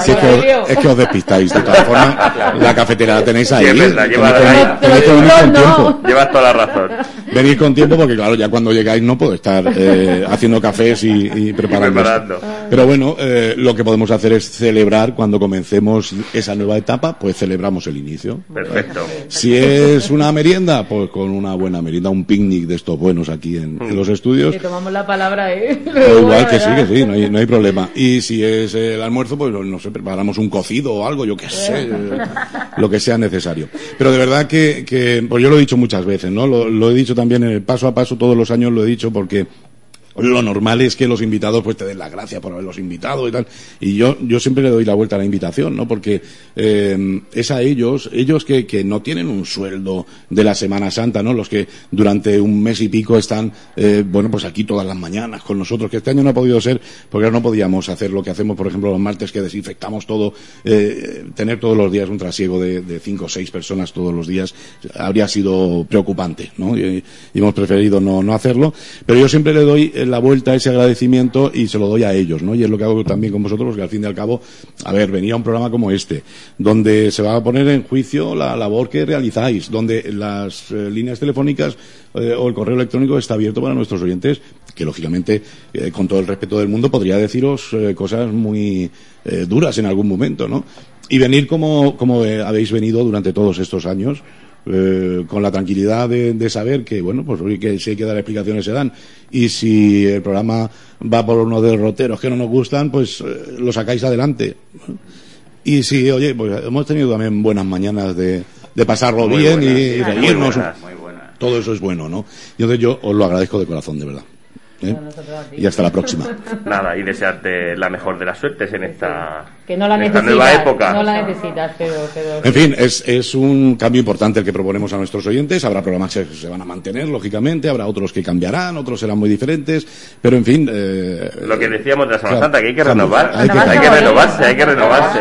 Sí, es, que os, es que os despistáis. De todas formas, la cafetera la tenéis ahí. Sí, es verdad, Tenéis lleva que- ahí. tenéis que venir con tiempo. llevas toda la razón. Venir con tiempo porque, claro, ya cuando llegáis no puedo estar eh, haciendo cafés y, y preparando. Y preparando. Pero bueno, eh, lo que podemos hacer es celebrar cuando comencemos esa nueva etapa, pues celebramos el inicio. Perfecto. Si es una merienda, pues con una buena merienda, un picnic de estos buenos aquí en, en los estudios. Te tomamos la palabra, ¿eh? O igual que sí, que sí, no hay, no hay problema. Y si es el almuerzo, pues no sé, preparamos un cocido o algo, yo qué sé, eh, lo que sea necesario. Pero de verdad que, que pues yo lo he dicho muchas veces, ¿no? Lo, lo he dicho también en el paso a paso, todos los años lo he dicho porque lo normal es que los invitados pues te den las gracias por haberlos invitado y tal. Y yo, yo siempre le doy la vuelta a la invitación, ¿no? Porque eh, es a ellos, ellos que, que no tienen un sueldo de la Semana Santa, ¿no? Los que durante un mes y pico están, eh, bueno, pues aquí todas las mañanas con nosotros, que este año no ha podido ser, porque no podíamos hacer lo que hacemos, por ejemplo, los martes que desinfectamos todo, eh, tener todos los días un trasiego de, cinco o seis personas todos los días habría sido preocupante, ¿no? Y, y hemos preferido no, no hacerlo, pero yo siempre le doy la vuelta a ese agradecimiento y se lo doy a ellos, ¿no? Y es lo que hago también con vosotros, que al fin y al cabo, a ver, venía un programa como este, donde se va a poner en juicio la labor que realizáis, donde las eh, líneas telefónicas eh, o el correo electrónico está abierto para nuestros oyentes, que lógicamente, eh, con todo el respeto del mundo, podría deciros eh, cosas muy eh, duras en algún momento, ¿no? Y venir como, como eh, habéis venido durante todos estos años, eh, con la tranquilidad de, de saber que, bueno, pues que si hay que dar explicaciones se dan. Y si el programa va por unos derroteros que no nos gustan, pues eh, lo sacáis adelante. Y si, oye, pues hemos tenido también buenas mañanas de, de pasarlo Muy bien buenas, y, y muy reírnos. buenas. Todo eso es bueno, ¿no? Y entonces yo os lo agradezco de corazón, de verdad. ¿Eh? Y hasta la próxima. Nada, y desearte la mejor de las suertes en esta, Que no la en esta nueva época. No la necesitas, pero... pero En fin, es, es un cambio importante el que proponemos a nuestros oyentes. Habrá programas que se van a mantener, lógicamente, habrá otros que cambiarán, otros serán muy diferentes, pero en fin. Eh, Lo que decíamos de la Semana Santa, que hay que renovar. Hay que- Hay que renovarse, hay que renovarse.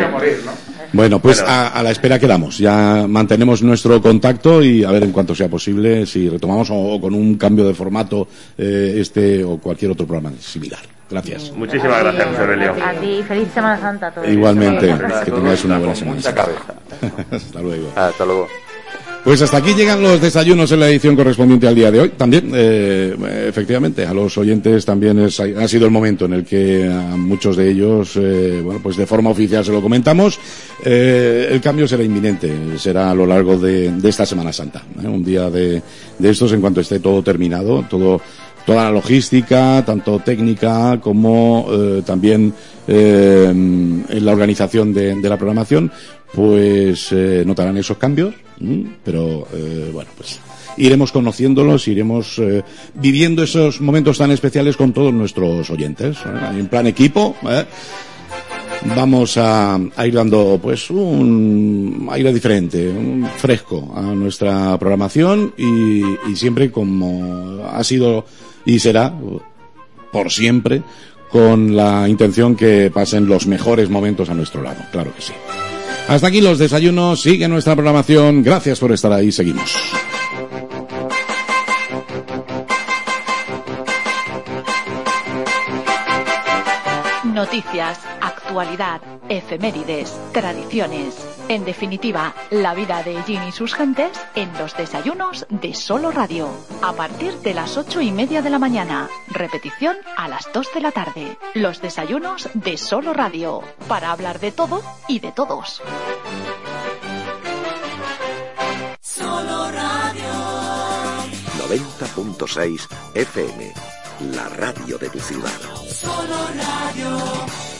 Bueno, pues Bueno. A, a la espera quedamos. Ya mantenemos nuestro contacto y a ver en cuanto sea posible si retomamos o, o con un cambio de formato eh, este o cualquier otro programa similar. Gracias. Muchísimas gracias, José Aurelio. A ti, feliz Semana Santa a todos. Igualmente, que tengáis una buena semana. Hasta luego. Hasta luego. Pues hasta aquí llegan los desayunos en la edición correspondiente al día de hoy. También, eh, efectivamente, a los oyentes también es- ha sido el momento en el que a muchos de ellos, eh, bueno, pues de forma oficial se lo comentamos. Eh, el cambio será inminente, será a lo largo de, esta Semana Santa. ¿eh? Un día de, de estos en cuanto esté todo terminado, todo toda la logística, tanto técnica como eh, también en la organización de, la programación, pues notarán esos cambios, ¿m? pero eh, bueno, pues iremos conociéndolos, iremos eh, viviendo esos momentos tan especiales con todos nuestros oyentes, ¿eh? en plan equipo. ¿eh? Vamos a, a ir dando pues un aire diferente, un fresco a nuestra programación y siempre como ha sido y será por siempre con la intención que pasen los mejores momentos a nuestro lado, claro que sí. Hasta aquí los desayunos, sigue nuestra programación, gracias por estar ahí, seguimos. Noticias, actualidad, efemérides, tradiciones. En definitiva, la vida de Jean y sus gentes en los desayunos de Solo Radio. A partir de las ocho y media de la mañana. Repetición a las dos de la tarde. Los desayunos de Solo Radio. Para hablar de todo y de todos. Solo Radio. 90.6 FM, la radio de tu ciudad. Solo Radio.